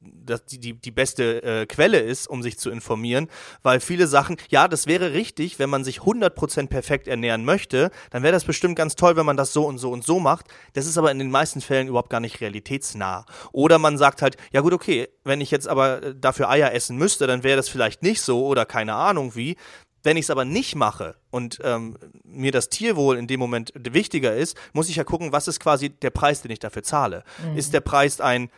das die, die, die beste äh, Quelle ist, um sich zu informieren, weil viele Sachen, ja, das wäre richtig, wenn man sich 100% perfekt ernähren möchte, dann wäre das bestimmt ganz toll, wenn man das so und so und so macht. Das ist aber in den meisten Fällen überhaupt gar nicht realitätsnah. Oder man sagt halt, ja gut, okay, wenn ich jetzt aber äh, dafür Eier essen müsste, dann wäre das vielleicht nicht so oder keine Ahnung wie. Wenn ich es aber nicht mache und ähm, mir das Tierwohl in dem Moment wichtiger ist, muss ich ja gucken, was ist quasi der Preis, den ich dafür zahle. Mhm. Ist der Preis ein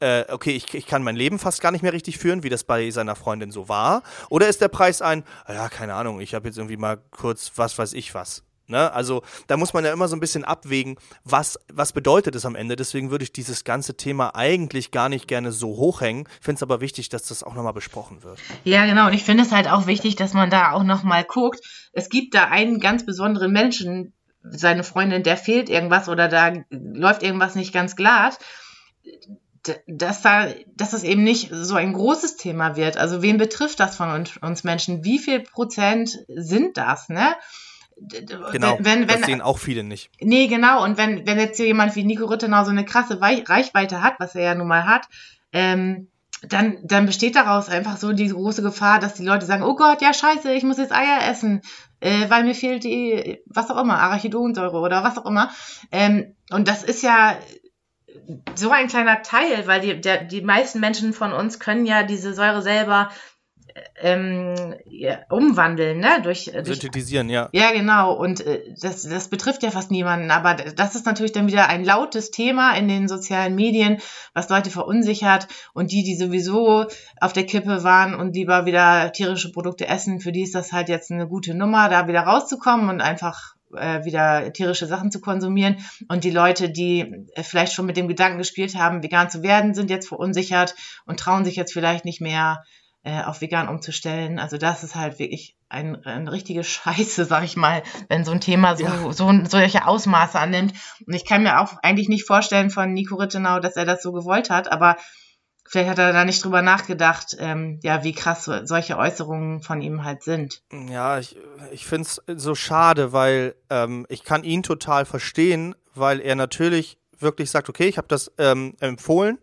äh, okay, ich, ich kann mein Leben fast gar nicht mehr richtig führen, wie das bei seiner Freundin so war? Oder ist der Preis ein, ja, keine Ahnung, ich habe jetzt irgendwie mal kurz was weiß ich was. Ne? Also da muss man ja immer so ein bisschen abwägen, was, was bedeutet es am Ende. Deswegen würde ich dieses ganze Thema eigentlich gar nicht gerne so hochhängen. Finde es aber wichtig, dass das auch nochmal besprochen wird. Ja, genau. Und ich finde es halt auch wichtig, dass man da auch nochmal guckt. Es gibt da einen ganz besonderen Menschen, seine Freundin, der fehlt irgendwas oder da läuft irgendwas nicht ganz glatt dass da, dass es eben nicht so ein großes Thema wird. Also wen betrifft das von uns, Menschen? Wie viel Prozent sind das, ne? Genau, wenn, wenn, das sehen auch viele nicht. Nee, genau. Und wenn, wenn jetzt hier jemand wie Nico Rittenau so eine krasse Reichweite hat, was er ja nun mal hat, ähm, dann, dann besteht daraus einfach so die große Gefahr, dass die Leute sagen, oh Gott, ja scheiße, ich muss jetzt Eier essen, äh, weil mir fehlt die, was auch immer, Arachidonsäure oder was auch immer. Ähm, und das ist ja so ein kleiner Teil, weil die, der, die meisten Menschen von uns können ja diese Säure selber ähm, ja, umwandeln, ne? Durch, durch, Synthetisieren, ja. Ja, genau. Und äh, das, das betrifft ja fast niemanden. Aber das ist natürlich dann wieder ein lautes Thema in den sozialen Medien, was Leute verunsichert. Und die, die sowieso auf der Kippe waren und lieber wieder tierische Produkte essen, für die ist das halt jetzt eine gute Nummer, da wieder rauszukommen und einfach äh, wieder tierische Sachen zu konsumieren. Und die Leute, die äh, vielleicht schon mit dem Gedanken gespielt haben, vegan zu werden, sind jetzt verunsichert und trauen sich jetzt vielleicht nicht mehr äh, auf vegan umzustellen. Also das ist halt wirklich ein, eine richtige Scheiße, sag ich mal, wenn so ein Thema so, ja. so solche Ausmaße annimmt. Und ich kann mir auch eigentlich nicht vorstellen von Nico Rittenau, dass er das so gewollt hat, aber vielleicht hat er da nicht drüber nachgedacht, ähm, ja, wie krass so, solche Äußerungen von ihm halt sind. Ja, ich, ich finde es so schade, weil ähm, ich kann ihn total verstehen, weil er natürlich wirklich sagt, okay, ich habe das ähm, empfohlen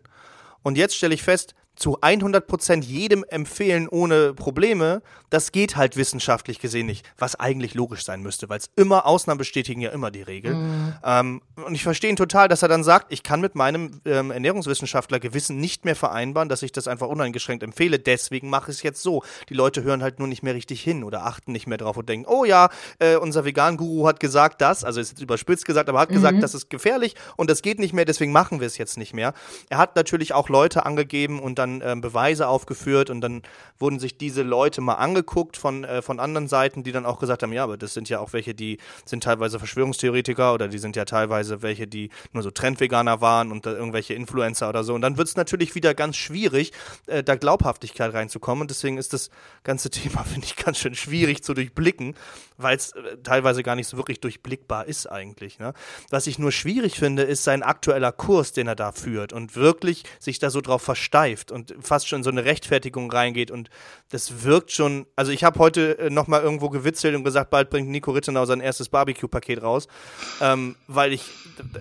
und jetzt stelle ich fest, zu 100% jedem empfehlen ohne Probleme, das geht halt wissenschaftlich gesehen nicht, was eigentlich logisch sein müsste, weil es immer Ausnahmen bestätigen ja immer die Regel. Mhm. Ähm, und ich verstehe ihn total, dass er dann sagt, ich kann mit meinem ähm, Ernährungswissenschaftler Gewissen nicht mehr vereinbaren, dass ich das einfach uneingeschränkt empfehle, deswegen mache ich es jetzt so. Die Leute hören halt nur nicht mehr richtig hin oder achten nicht mehr drauf und denken, oh ja, äh, unser Vegan-Guru hat gesagt das, also ist jetzt überspitzt gesagt, aber hat mhm. gesagt, das ist gefährlich und das geht nicht mehr, deswegen machen wir es jetzt nicht mehr. Er hat natürlich auch Leute angegeben und dann dann ähm, Beweise aufgeführt und dann wurden sich diese Leute mal angeguckt von, äh, von anderen Seiten, die dann auch gesagt haben, ja, aber das sind ja auch welche, die sind teilweise Verschwörungstheoretiker oder die sind ja teilweise welche, die nur so Trendveganer waren und irgendwelche Influencer oder so. Und dann wird es natürlich wieder ganz schwierig, äh, da Glaubhaftigkeit reinzukommen. Und deswegen ist das ganze Thema, finde ich, ganz schön schwierig zu durchblicken, weil es äh, teilweise gar nicht so wirklich durchblickbar ist eigentlich. Ne? Was ich nur schwierig finde, ist sein aktueller Kurs, den er da führt und wirklich sich da so drauf versteift und fast schon so eine Rechtfertigung reingeht und das wirkt schon, also ich habe heute äh, nochmal irgendwo gewitzelt und gesagt, bald bringt Nico Rittenau sein erstes Barbecue-Paket raus, ähm, weil ich,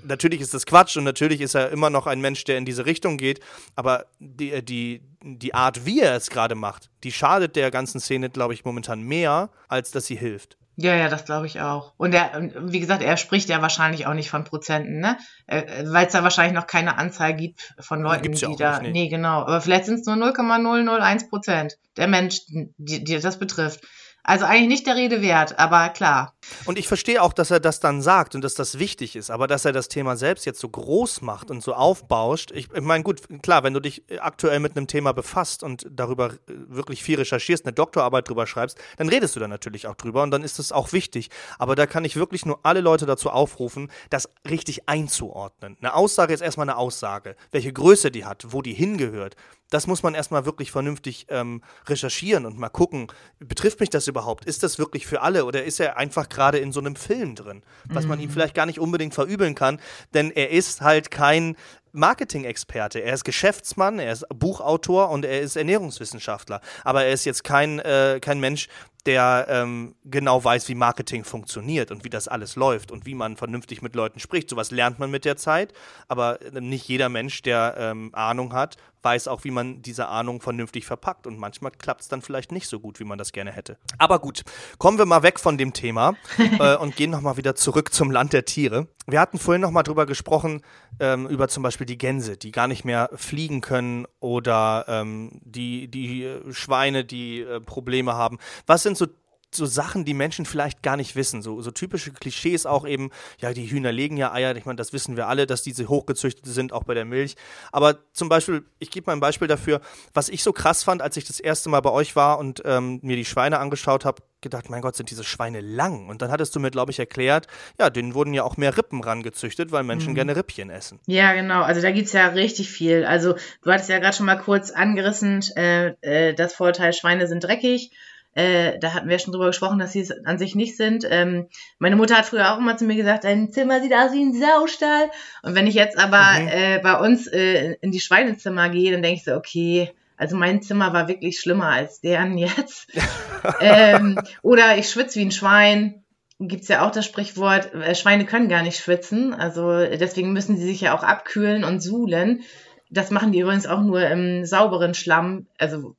natürlich ist das Quatsch und natürlich ist er immer noch ein Mensch, der in diese Richtung geht, aber die, äh, die, die Art, wie er es gerade macht, die schadet der ganzen Szene, glaube ich, momentan mehr, als dass sie hilft. Ja, ja, das glaube ich auch. Und er, wie gesagt, er spricht ja wahrscheinlich auch nicht von Prozenten, ne? Äh, Weil es da wahrscheinlich noch keine Anzahl gibt von Leuten, Gibt's die da. Nicht, nee. nee, genau. Aber vielleicht sind es nur 0,001 Prozent der Menschen, die, die das betrifft. Also eigentlich nicht der Rede wert, aber klar. Und ich verstehe auch, dass er das dann sagt und dass das wichtig ist, aber dass er das Thema selbst jetzt so groß macht und so aufbauscht. Ich, ich meine, gut, klar, wenn du dich aktuell mit einem Thema befasst und darüber äh, wirklich viel recherchierst, eine Doktorarbeit drüber schreibst, dann redest du da natürlich auch drüber und dann ist das auch wichtig. Aber da kann ich wirklich nur alle Leute dazu aufrufen, das richtig einzuordnen. Eine Aussage ist erstmal eine Aussage. Welche Größe die hat, wo die hingehört, das muss man erstmal wirklich vernünftig ähm, recherchieren und mal gucken, betrifft mich das überhaupt? Ist das wirklich für alle oder ist er einfach gerade in so einem Film drin, was man ihm mhm. vielleicht gar nicht unbedingt verübeln kann, denn er ist halt kein Marketing-Experte. Er ist Geschäftsmann, er ist Buchautor und er ist Ernährungswissenschaftler. Aber er ist jetzt kein, äh, kein Mensch, der ähm, genau weiß, wie Marketing funktioniert und wie das alles läuft und wie man vernünftig mit Leuten spricht. Sowas lernt man mit der Zeit, aber nicht jeder Mensch, der ähm, Ahnung hat, weiß auch, wie man diese Ahnung vernünftig verpackt. Und manchmal klappt es dann vielleicht nicht so gut, wie man das gerne hätte. Aber gut, kommen wir mal weg von dem Thema äh, und gehen nochmal wieder zurück zum Land der Tiere. Wir hatten vorhin nochmal drüber gesprochen, ähm, über zum Beispiel die Gänse, die gar nicht mehr fliegen können oder ähm, die, die Schweine, die äh, Probleme haben. Was sind so so Sachen, die Menschen vielleicht gar nicht wissen. So, so typische Klischees auch eben, ja, die Hühner legen ja Eier. Ich meine, das wissen wir alle, dass diese hochgezüchtet sind, auch bei der Milch. Aber zum Beispiel, ich gebe mal ein Beispiel dafür, was ich so krass fand, als ich das erste Mal bei euch war und ähm, mir die Schweine angeschaut habe, gedacht, mein Gott, sind diese Schweine lang. Und dann hattest du mir, glaube ich, erklärt, ja, denen wurden ja auch mehr Rippen rangezüchtet, weil Menschen mhm. gerne Rippchen essen. Ja, genau. Also da gibt es ja richtig viel. Also du hattest ja gerade schon mal kurz angerissen, äh, äh, das Vorteil, Schweine sind dreckig. Äh, da hatten wir schon drüber gesprochen, dass sie es an sich nicht sind. Ähm, meine Mutter hat früher auch immer zu mir gesagt, dein Zimmer sieht aus wie ein Saustall. Und wenn ich jetzt aber mhm. äh, bei uns äh, in die Schweinezimmer gehe, dann denke ich so, okay, also mein Zimmer war wirklich schlimmer als deren jetzt. ähm, oder ich schwitze wie ein Schwein. Gibt's ja auch das Sprichwort, äh, Schweine können gar nicht schwitzen. Also deswegen müssen sie sich ja auch abkühlen und suhlen. Das machen die übrigens auch nur im sauberen Schlamm. Also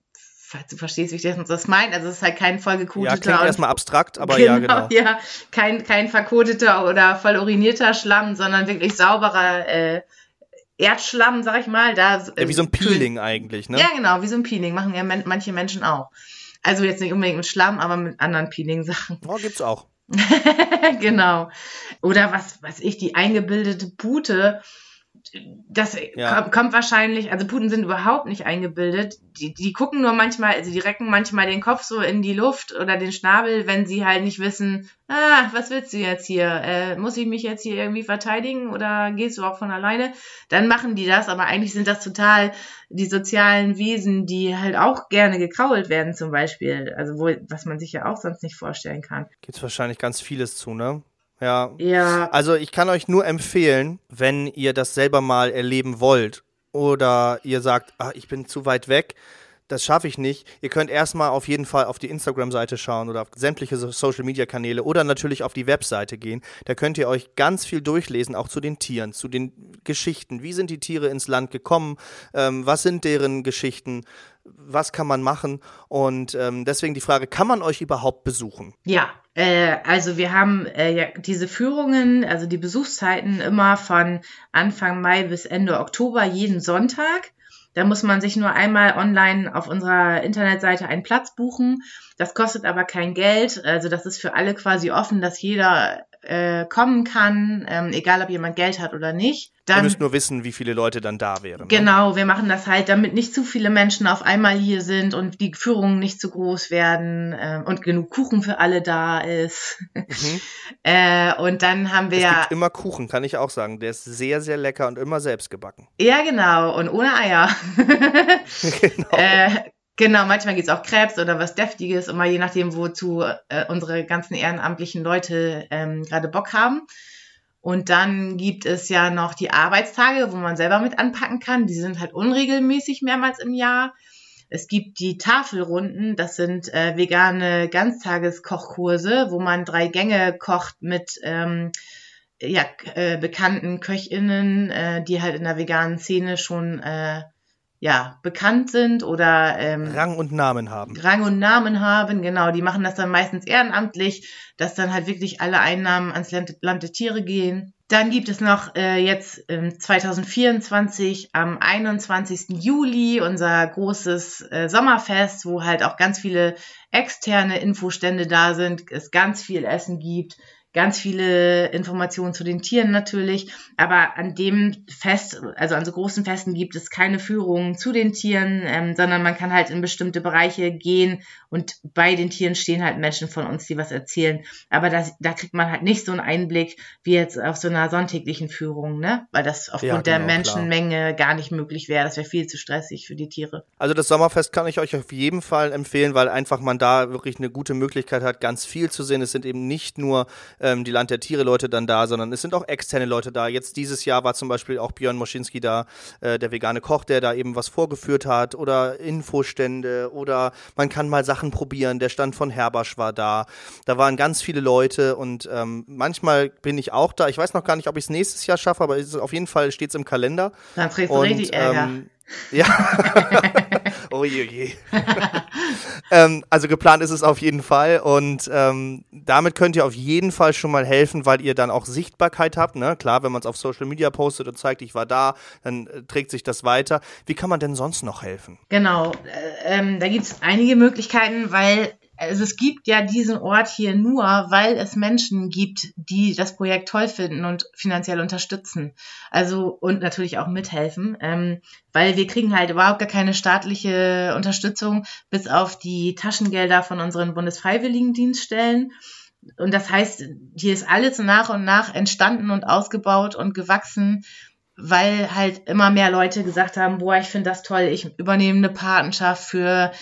falls du verstehst, wie ich das meine. Also es ist halt kein vollgekoteter. Ja, klingt erstmal abstrakt, aber genau, ja, genau. Ja, kein, kein verkoteter oder voll urinierter Schlamm, sondern wirklich sauberer äh, Erdschlamm, sag ich mal. Da, ja, wie so ein Peeling kühl. eigentlich, ne? Ja, genau, wie so ein Peeling. Machen ja man manche Menschen auch. Also jetzt nicht unbedingt mit Schlamm, aber mit anderen Peeling-Sachen. Oh, gibt's auch. genau. Oder was, was ich, die eingebildete Pute das ja. kommt wahrscheinlich, also Puten sind überhaupt nicht eingebildet. Die, die gucken nur manchmal, also die recken manchmal den Kopf so in die Luft oder den Schnabel, wenn sie halt nicht wissen, ah, was willst du jetzt hier? Äh, muss ich mich jetzt hier irgendwie verteidigen oder gehst du auch von alleine? Dann machen die das, aber eigentlich sind das total die sozialen Wesen, die halt auch gerne gekrault werden zum Beispiel. Also wo, was man sich ja auch sonst nicht vorstellen kann. Gibt wahrscheinlich ganz vieles zu, ne? Ja. Ja. Also ich kann euch nur empfehlen, wenn ihr das selber mal erleben wollt oder ihr sagt, ach, ich bin zu weit weg, das schaffe ich nicht. Ihr könnt erstmal auf jeden Fall auf die Instagram-Seite schauen oder auf sämtliche Social-Media-Kanäle oder natürlich auf die Webseite gehen. Da könnt ihr euch ganz viel durchlesen, auch zu den Tieren, zu den Geschichten. Wie sind die Tiere ins Land gekommen? Ähm, was sind deren Geschichten? Was kann man machen? Und ähm, deswegen die Frage, kann man euch überhaupt besuchen? Ja, äh, also wir haben äh, ja diese Führungen, also die Besuchszeiten immer von Anfang Mai bis Ende Oktober jeden Sonntag. Da muss man sich nur einmal online auf unserer Internetseite einen Platz buchen. Das kostet aber kein Geld. Also das ist für alle quasi offen, dass jeder äh, kommen kann, ähm, egal ob jemand Geld hat oder nicht. Dann, Ihr müsst nur wissen, wie viele Leute dann da wären. Ne? Genau, ne? wir machen das halt, damit nicht zu viele Menschen auf einmal hier sind und die Führungen nicht zu groß werden ähm, und genug Kuchen für alle da ist. Mhm. äh, und dann haben wir es gibt immer Kuchen, kann ich auch sagen. Der ist sehr, sehr lecker und immer selbst gebacken. Ja, genau. Und ohne Eier. genau. Genau, manchmal geht's auch Krebs oder was Deftiges, immer je nachdem, wozu äh, unsere ganzen ehrenamtlichen Leute ähm, gerade Bock haben. Und dann gibt es ja noch die Arbeitstage, wo man selber mit anpacken kann. Die sind halt unregelmäßig mehrmals im Jahr. Es gibt die Tafelrunden, das sind äh, vegane Ganztageskochkurse, wo man drei Gänge kocht mit ähm, ja, äh, bekannten KöchInnen, äh, die halt in der veganen Szene schon äh, ja, bekannt sind oder ähm, Rang und Namen haben. Rang und Namen haben, genau. Die machen das dann meistens ehrenamtlich, dass dann halt wirklich alle Einnahmen ans Land, Land der Tiere gehen. Dann gibt es noch äh, jetzt ähm, 2024 am 21. Juli unser großes äh, Sommerfest, wo halt auch ganz viele externe Infostände da sind, es ganz viel Essen gibt, ganz viele Informationen zu den Tieren natürlich, aber an dem Fest, also an so großen Festen gibt es keine Führungen zu den Tieren, ähm, sondern man kann halt in bestimmte Bereiche gehen und bei den Tieren stehen halt Menschen von uns, die was erzählen. Aber das, da kriegt man halt nicht so einen Einblick wie jetzt auf so einer sonntäglichen Führung, ne? Weil das aufgrund ja, genau, der Menschenmenge klar. gar nicht möglich wäre. Das wäre viel zu stressig für die Tiere. Also das Sommerfest kann ich euch auf jeden Fall empfehlen, weil einfach man da wirklich eine gute Möglichkeit hat, ganz viel zu sehen. Es sind eben nicht nur ähm, die Land der Tiere Leute dann da, sondern es sind auch externe Leute da. Jetzt dieses Jahr war zum Beispiel auch Björn Moschinski da, äh, der vegane Koch, der da eben was vorgeführt hat oder Infostände oder man kann mal Sachen probieren. Der Stand von Herbasch war da. Da waren ganz viele Leute und ähm, manchmal bin ich auch da. Ich weiß noch gar nicht, ob ich es nächstes Jahr schaffe, aber auf jeden Fall steht es im Kalender. Dann kriegst du richtig Ärger. Ähm, ja. oh je, je. ähm, also geplant ist es auf jeden Fall und ähm, damit könnt ihr auf jeden Fall schon mal helfen, weil ihr dann auch Sichtbarkeit habt. Ne? Klar, wenn man es auf Social Media postet und zeigt, ich war da, dann äh, trägt sich das weiter. Wie kann man denn sonst noch helfen? Genau, äh, ähm, da gibt es einige Möglichkeiten, weil also es gibt ja diesen Ort hier nur, weil es Menschen gibt, die das Projekt toll finden und finanziell unterstützen. Also und natürlich auch mithelfen, ähm, weil wir kriegen halt überhaupt gar keine staatliche Unterstützung bis auf die Taschengelder von unseren Bundesfreiwilligendienststellen. Und das heißt, hier ist alles nach und nach entstanden und ausgebaut und gewachsen, weil halt immer mehr Leute gesagt haben, boah, ich finde das toll, ich übernehme eine Patenschaft für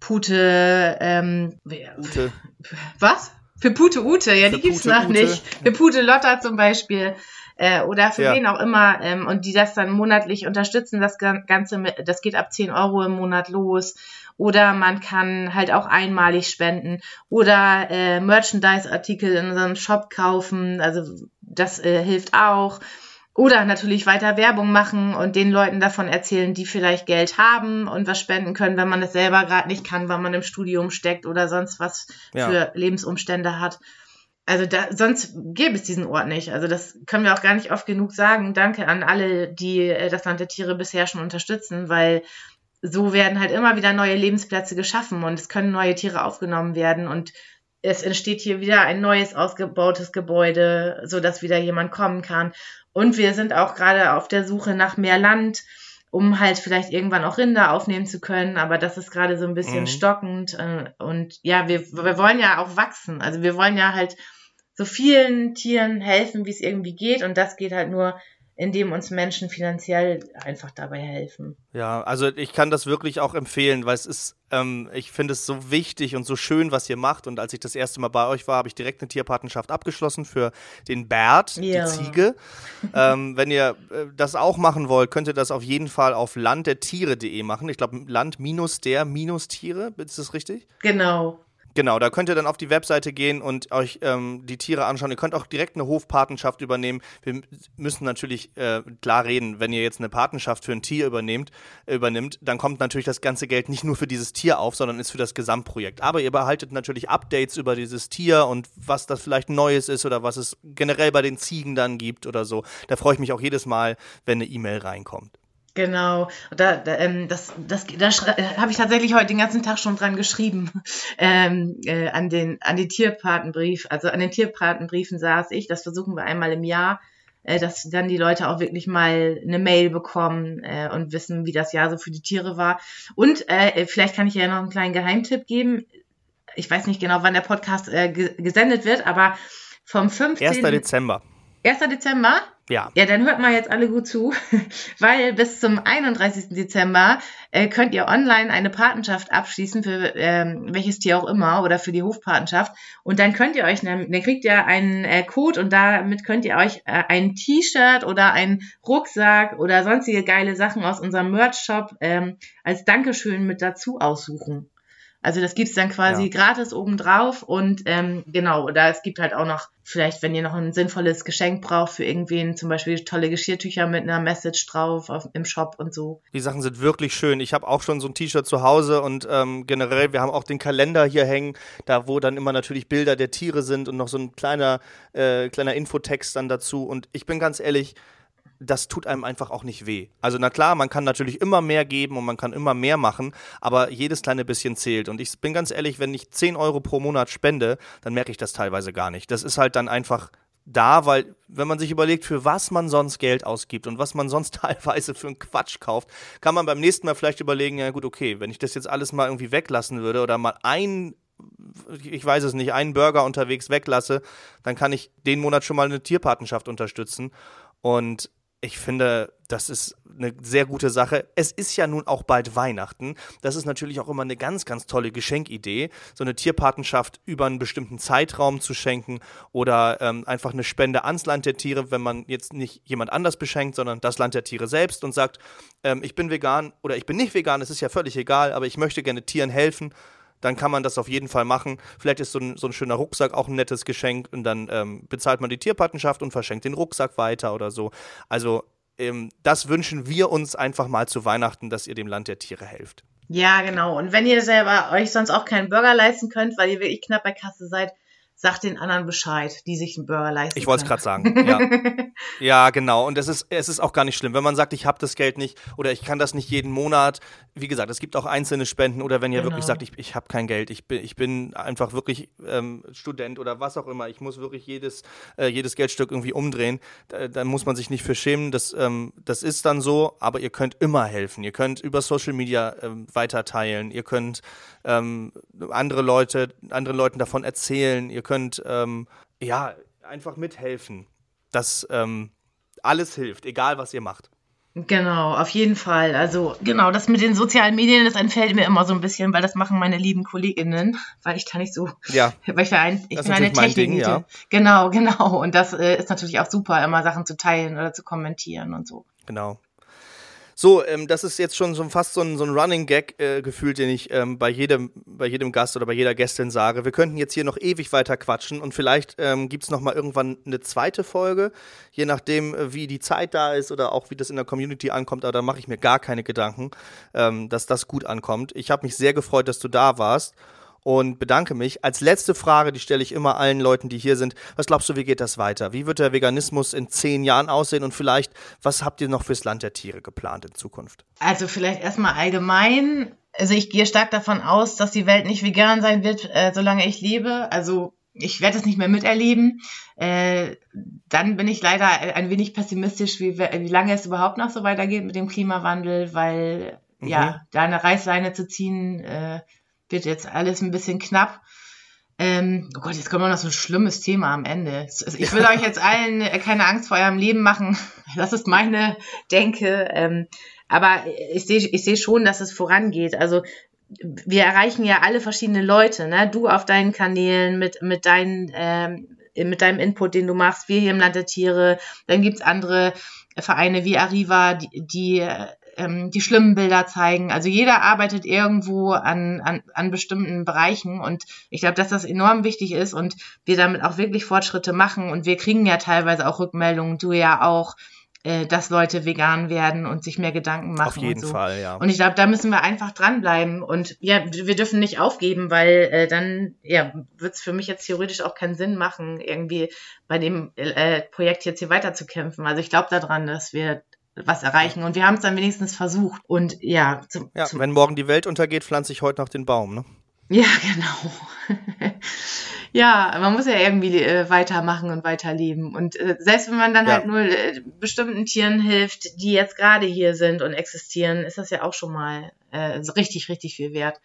Pute, ähm, Ute. Was? Für Pute Ute, ja, für die gibt's Pute noch Ute. nicht. Für Pute Lotta zum Beispiel. Äh, oder für ja. wen auch immer, ähm, und die das dann monatlich unterstützen, das Ganze, mit, das geht ab 10 Euro im Monat los. Oder man kann halt auch einmalig spenden oder äh, Merchandise-Artikel in unserem Shop kaufen. Also das äh, hilft auch. Oder natürlich weiter Werbung machen und den Leuten davon erzählen, die vielleicht Geld haben und was spenden können, wenn man es selber gerade nicht kann, weil man im Studium steckt oder sonst was ja. für Lebensumstände hat. Also da, sonst gäbe es diesen Ort nicht. Also das können wir auch gar nicht oft genug sagen. Danke an alle, die äh, das Land der Tiere bisher schon unterstützen, weil so werden halt immer wieder neue Lebensplätze geschaffen und es können neue Tiere aufgenommen werden und es entsteht hier wieder ein neues ausgebautes Gebäude, so dass wieder jemand kommen kann. Und wir sind auch gerade auf der Suche nach mehr Land, um halt vielleicht irgendwann auch Rinder aufnehmen zu können. Aber das ist gerade so ein bisschen mhm. stockend. Äh, und ja, wir, wir wollen ja auch wachsen. Also wir wollen ja halt so vielen Tieren helfen, wie es irgendwie geht. Und das geht halt nur, indem uns Menschen finanziell einfach dabei helfen. Ja, also ich kann das wirklich auch empfehlen, weil es ist, ähm, ich finde es so wichtig und so schön, was ihr macht. Und als ich das erste Mal bei euch war, habe ich direkt eine Tierpartnerschaft abgeschlossen für den Bert, ja. die Ziege. ähm, wenn ihr äh, das auch machen wollt, könnt ihr das auf jeden Fall auf landdertiere.de machen. Ich glaube, Land minus der minus Tiere, ist das richtig? Genau. Genau, da könnt ihr dann auf die Webseite gehen und euch ähm, die Tiere anschauen. Ihr könnt auch direkt eine Hofpatenschaft übernehmen. Wir müssen natürlich äh, klar reden, wenn ihr jetzt eine Patenschaft für ein Tier übernehmt, übernimmt, dann kommt natürlich das ganze Geld nicht nur für dieses Tier auf, sondern ist für das Gesamtprojekt. Aber ihr behaltet natürlich Updates über dieses Tier und was das vielleicht Neues ist oder was es generell bei den Ziegen dann gibt oder so. Da freue ich mich auch jedes Mal, wenn eine E-Mail reinkommt. Genau, da, da, ähm, das, das, da habe ich tatsächlich heute den ganzen Tag schon dran geschrieben. Ähm, äh, an, den, an den Tierpatenbrief, also an den Tierpatenbriefen saß ich, das versuchen wir einmal im Jahr, äh, dass dann die Leute auch wirklich mal eine Mail bekommen äh, und wissen, wie das Jahr so für die Tiere war. Und äh, vielleicht kann ich ja noch einen kleinen Geheimtipp geben. Ich weiß nicht genau, wann der Podcast äh, gesendet wird, aber vom 15. 1. Dezember. 1. Dezember? Ja. Ja, dann hört mal jetzt alle gut zu, weil bis zum 31. Dezember äh, könnt ihr online eine Patenschaft abschließen für ähm, welches Tier auch immer oder für die Hofpatenschaft und dann könnt ihr euch, dann kriegt ihr einen äh, Code und damit könnt ihr euch äh, ein T-Shirt oder einen Rucksack oder sonstige geile Sachen aus unserem Merch-Shop ähm, als Dankeschön mit dazu aussuchen. Also das gibt's dann quasi ja. gratis obendrauf und ähm, genau, oder es gibt halt auch noch, vielleicht, wenn ihr noch ein sinnvolles Geschenk braucht für irgendwen, zum Beispiel tolle Geschirrtücher mit einer Message drauf auf, im Shop und so. Die Sachen sind wirklich schön. Ich habe auch schon so ein T-Shirt zu Hause und ähm, generell, wir haben auch den Kalender hier hängen, da wo dann immer natürlich Bilder der Tiere sind und noch so ein kleiner, äh, kleiner Infotext dann dazu. Und ich bin ganz ehrlich, das tut einem einfach auch nicht weh. Also na klar, man kann natürlich immer mehr geben und man kann immer mehr machen, aber jedes kleine bisschen zählt. Und ich bin ganz ehrlich, wenn ich 10 Euro pro Monat spende, dann merke ich das teilweise gar nicht. Das ist halt dann einfach da, weil wenn man sich überlegt, für was man sonst Geld ausgibt und was man sonst teilweise für einen Quatsch kauft, kann man beim nächsten Mal vielleicht überlegen, ja gut, okay, wenn ich das jetzt alles mal irgendwie weglassen würde oder mal ein ich weiß es nicht, einen Burger unterwegs weglasse, dann kann ich den Monat schon mal eine Tierpatenschaft unterstützen. Und ich finde, das ist eine sehr gute Sache. Es ist ja nun auch bald Weihnachten. Das ist natürlich auch immer eine ganz, ganz tolle Geschenkidee, so eine Tierpatenschaft über einen bestimmten Zeitraum zu schenken oder ähm, einfach eine Spende ans Land der Tiere, wenn man jetzt nicht jemand anders beschenkt, sondern das Land der Tiere selbst und sagt, ähm, ich bin vegan oder ich bin nicht vegan, es ist ja völlig egal, aber ich möchte gerne Tieren helfen dann kann man das auf jeden Fall machen. Vielleicht ist so ein, so ein schöner Rucksack auch ein nettes Geschenk und dann ähm, bezahlt man die Tierpatenschaft und verschenkt den Rucksack weiter oder so. Also ähm, das wünschen wir uns einfach mal zu Weihnachten, dass ihr dem Land der Tiere helft. Ja, genau. Und wenn ihr selber euch sonst auch keinen Burger leisten könnt, weil ihr wirklich knapp bei Kasse seid, sagt den anderen Bescheid, die sich einen Burger leisten Ich wollte es gerade sagen, ja. ja, genau. Und es ist, es ist auch gar nicht schlimm. Wenn man sagt, ich habe das Geld nicht oder ich kann das nicht jeden Monat, wie gesagt, es gibt auch einzelne Spenden oder wenn ihr genau. wirklich sagt, ich, ich habe kein Geld, ich bin, ich bin einfach wirklich ähm, Student oder was auch immer, ich muss wirklich jedes, äh, jedes Geldstück irgendwie umdrehen, da, dann muss man sich nicht für schämen. Das, ähm, das ist dann so, aber ihr könnt immer helfen. Ihr könnt über Social Media ähm, weiter teilen, ihr könnt ähm, andere Leute, anderen Leuten davon erzählen, ihr könnt ähm, ja einfach mithelfen. dass ähm, alles hilft, egal was ihr macht. Genau, auf jeden Fall. Also genau, das mit den sozialen Medien, das entfällt mir immer so ein bisschen, weil das machen meine lieben Kolleginnen, weil ich da nicht so, ja, weil ich, ein, ich bin eine Technik. Ding, ja. Genau, genau. Und das äh, ist natürlich auch super, immer Sachen zu teilen oder zu kommentieren und so. Genau. So, ähm, das ist jetzt schon so fast so ein, so ein Running Gag äh, gefühlt, den ich ähm, bei jedem bei jedem Gast oder bei jeder Gästin sage. Wir könnten jetzt hier noch ewig weiter quatschen und vielleicht ähm, gibt es noch mal irgendwann eine zweite Folge, je nachdem äh, wie die Zeit da ist oder auch wie das in der Community ankommt. Aber da mache ich mir gar keine Gedanken, ähm, dass das gut ankommt. Ich habe mich sehr gefreut, dass du da warst und bedanke mich. Als letzte Frage, die stelle ich immer allen Leuten, die hier sind. Was glaubst du, wie geht das weiter? Wie wird der Veganismus in zehn Jahren aussehen? Und vielleicht, was habt ihr noch fürs Land der Tiere geplant in Zukunft? Also vielleicht erstmal allgemein. Also ich gehe stark davon aus, dass die Welt nicht vegan sein wird, äh, solange ich lebe. Also ich werde es nicht mehr miterleben. Äh, dann bin ich leider ein wenig pessimistisch, wie, wie lange es überhaupt noch so weitergeht mit dem Klimawandel, weil mhm. ja, da eine Reißleine zu ziehen, äh, wird jetzt alles ein bisschen knapp. Ähm, oh Gott, jetzt kommt noch so ein schlimmes Thema am Ende. Ich will euch jetzt allen äh, keine Angst vor eurem Leben machen. Das ist meine Denke. Ähm, aber ich sehe ich seh schon, dass es vorangeht. Also wir erreichen ja alle verschiedene Leute. Ne? Du auf deinen Kanälen mit, mit, deinen, ähm, mit deinem Input, den du machst. Wir hier im Land der Tiere. Dann gibt's andere Vereine wie Arriva, die, die ähm, die schlimmen Bilder zeigen. Also jeder arbeitet irgendwo an, an, an bestimmten Bereichen und ich glaube, dass das enorm wichtig ist und wir damit auch wirklich Fortschritte machen und wir kriegen ja teilweise auch Rückmeldungen, du ja auch, äh, dass Leute vegan werden und sich mehr Gedanken machen. Auf jeden so. Fall, ja. Und ich glaube, da müssen wir einfach dranbleiben und ja, wir dürfen nicht aufgeben, weil äh, dann ja, wird es für mich jetzt theoretisch auch keinen Sinn machen, irgendwie bei dem äh, Projekt jetzt hier weiterzukämpfen. Also ich glaube daran, dass wir was erreichen. Und wir haben es dann wenigstens versucht. Und ja, zum, ja zum wenn morgen die Welt untergeht, pflanze ich heute noch den Baum, ne? Ja, genau. ja, man muss ja irgendwie äh, weitermachen und weiterleben. Und äh, selbst wenn man dann ja. halt nur äh, bestimmten Tieren hilft, die jetzt gerade hier sind und existieren, ist das ja auch schon mal äh, richtig, richtig viel wert.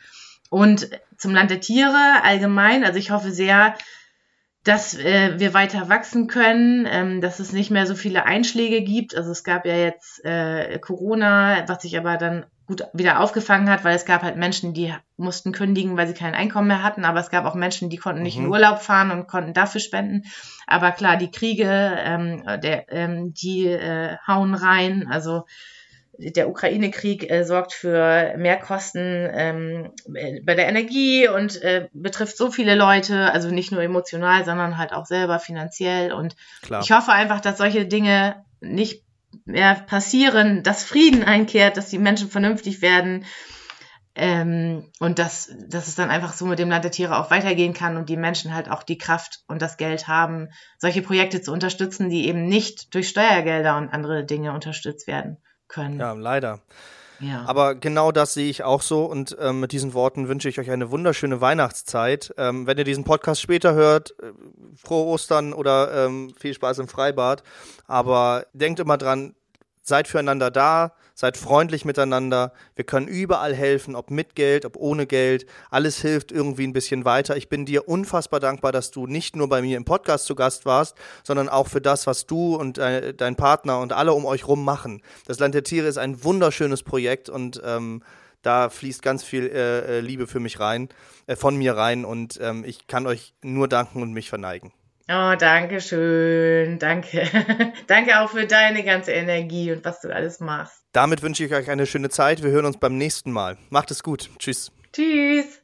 Und zum Land der Tiere allgemein, also ich hoffe sehr, dass äh, wir weiter wachsen können, ähm, dass es nicht mehr so viele Einschläge gibt. Also es gab ja jetzt äh, Corona, was sich aber dann gut wieder aufgefangen hat, weil es gab halt Menschen, die mussten kündigen, weil sie kein Einkommen mehr hatten, aber es gab auch Menschen, die konnten nicht mhm. in Urlaub fahren und konnten dafür spenden. Aber klar, die Kriege, ähm, der, ähm, die äh, hauen rein. Also der Ukraine-Krieg äh, sorgt für Mehrkosten ähm, bei der Energie und äh, betrifft so viele Leute, also nicht nur emotional, sondern halt auch selber finanziell. Und Klar. ich hoffe einfach, dass solche Dinge nicht mehr passieren, dass Frieden einkehrt, dass die Menschen vernünftig werden. Ähm, und dass, dass es dann einfach so mit dem Land der Tiere auch weitergehen kann und die Menschen halt auch die Kraft und das Geld haben, solche Projekte zu unterstützen, die eben nicht durch Steuergelder und andere Dinge unterstützt werden können. Ja, leider. Ja. Aber genau das sehe ich auch so und ähm, mit diesen Worten wünsche ich euch eine wunderschöne Weihnachtszeit. Ähm, wenn ihr diesen Podcast später hört, äh, frohe Ostern oder ähm, viel Spaß im Freibad. Aber denkt immer dran, seid füreinander da, seid freundlich miteinander. Wir können überall helfen, ob mit Geld, ob ohne Geld. Alles hilft irgendwie ein bisschen weiter. Ich bin dir unfassbar dankbar, dass du nicht nur bei mir im Podcast zu Gast warst, sondern auch für das, was du und dein Partner und alle um euch rum machen. Das Land der Tiere ist ein wunderschönes Projekt und ähm, da fließt ganz viel äh, äh Liebe für mich rein, äh, von mir rein und ähm, ich kann euch nur danken und mich verneigen. Oh, danke schön. Danke. danke auch für deine ganze Energie und was du alles machst. Damit wünsche ich euch eine schöne Zeit. Wir hören uns beim nächsten Mal. Macht es gut. Tschüss. Tschüss.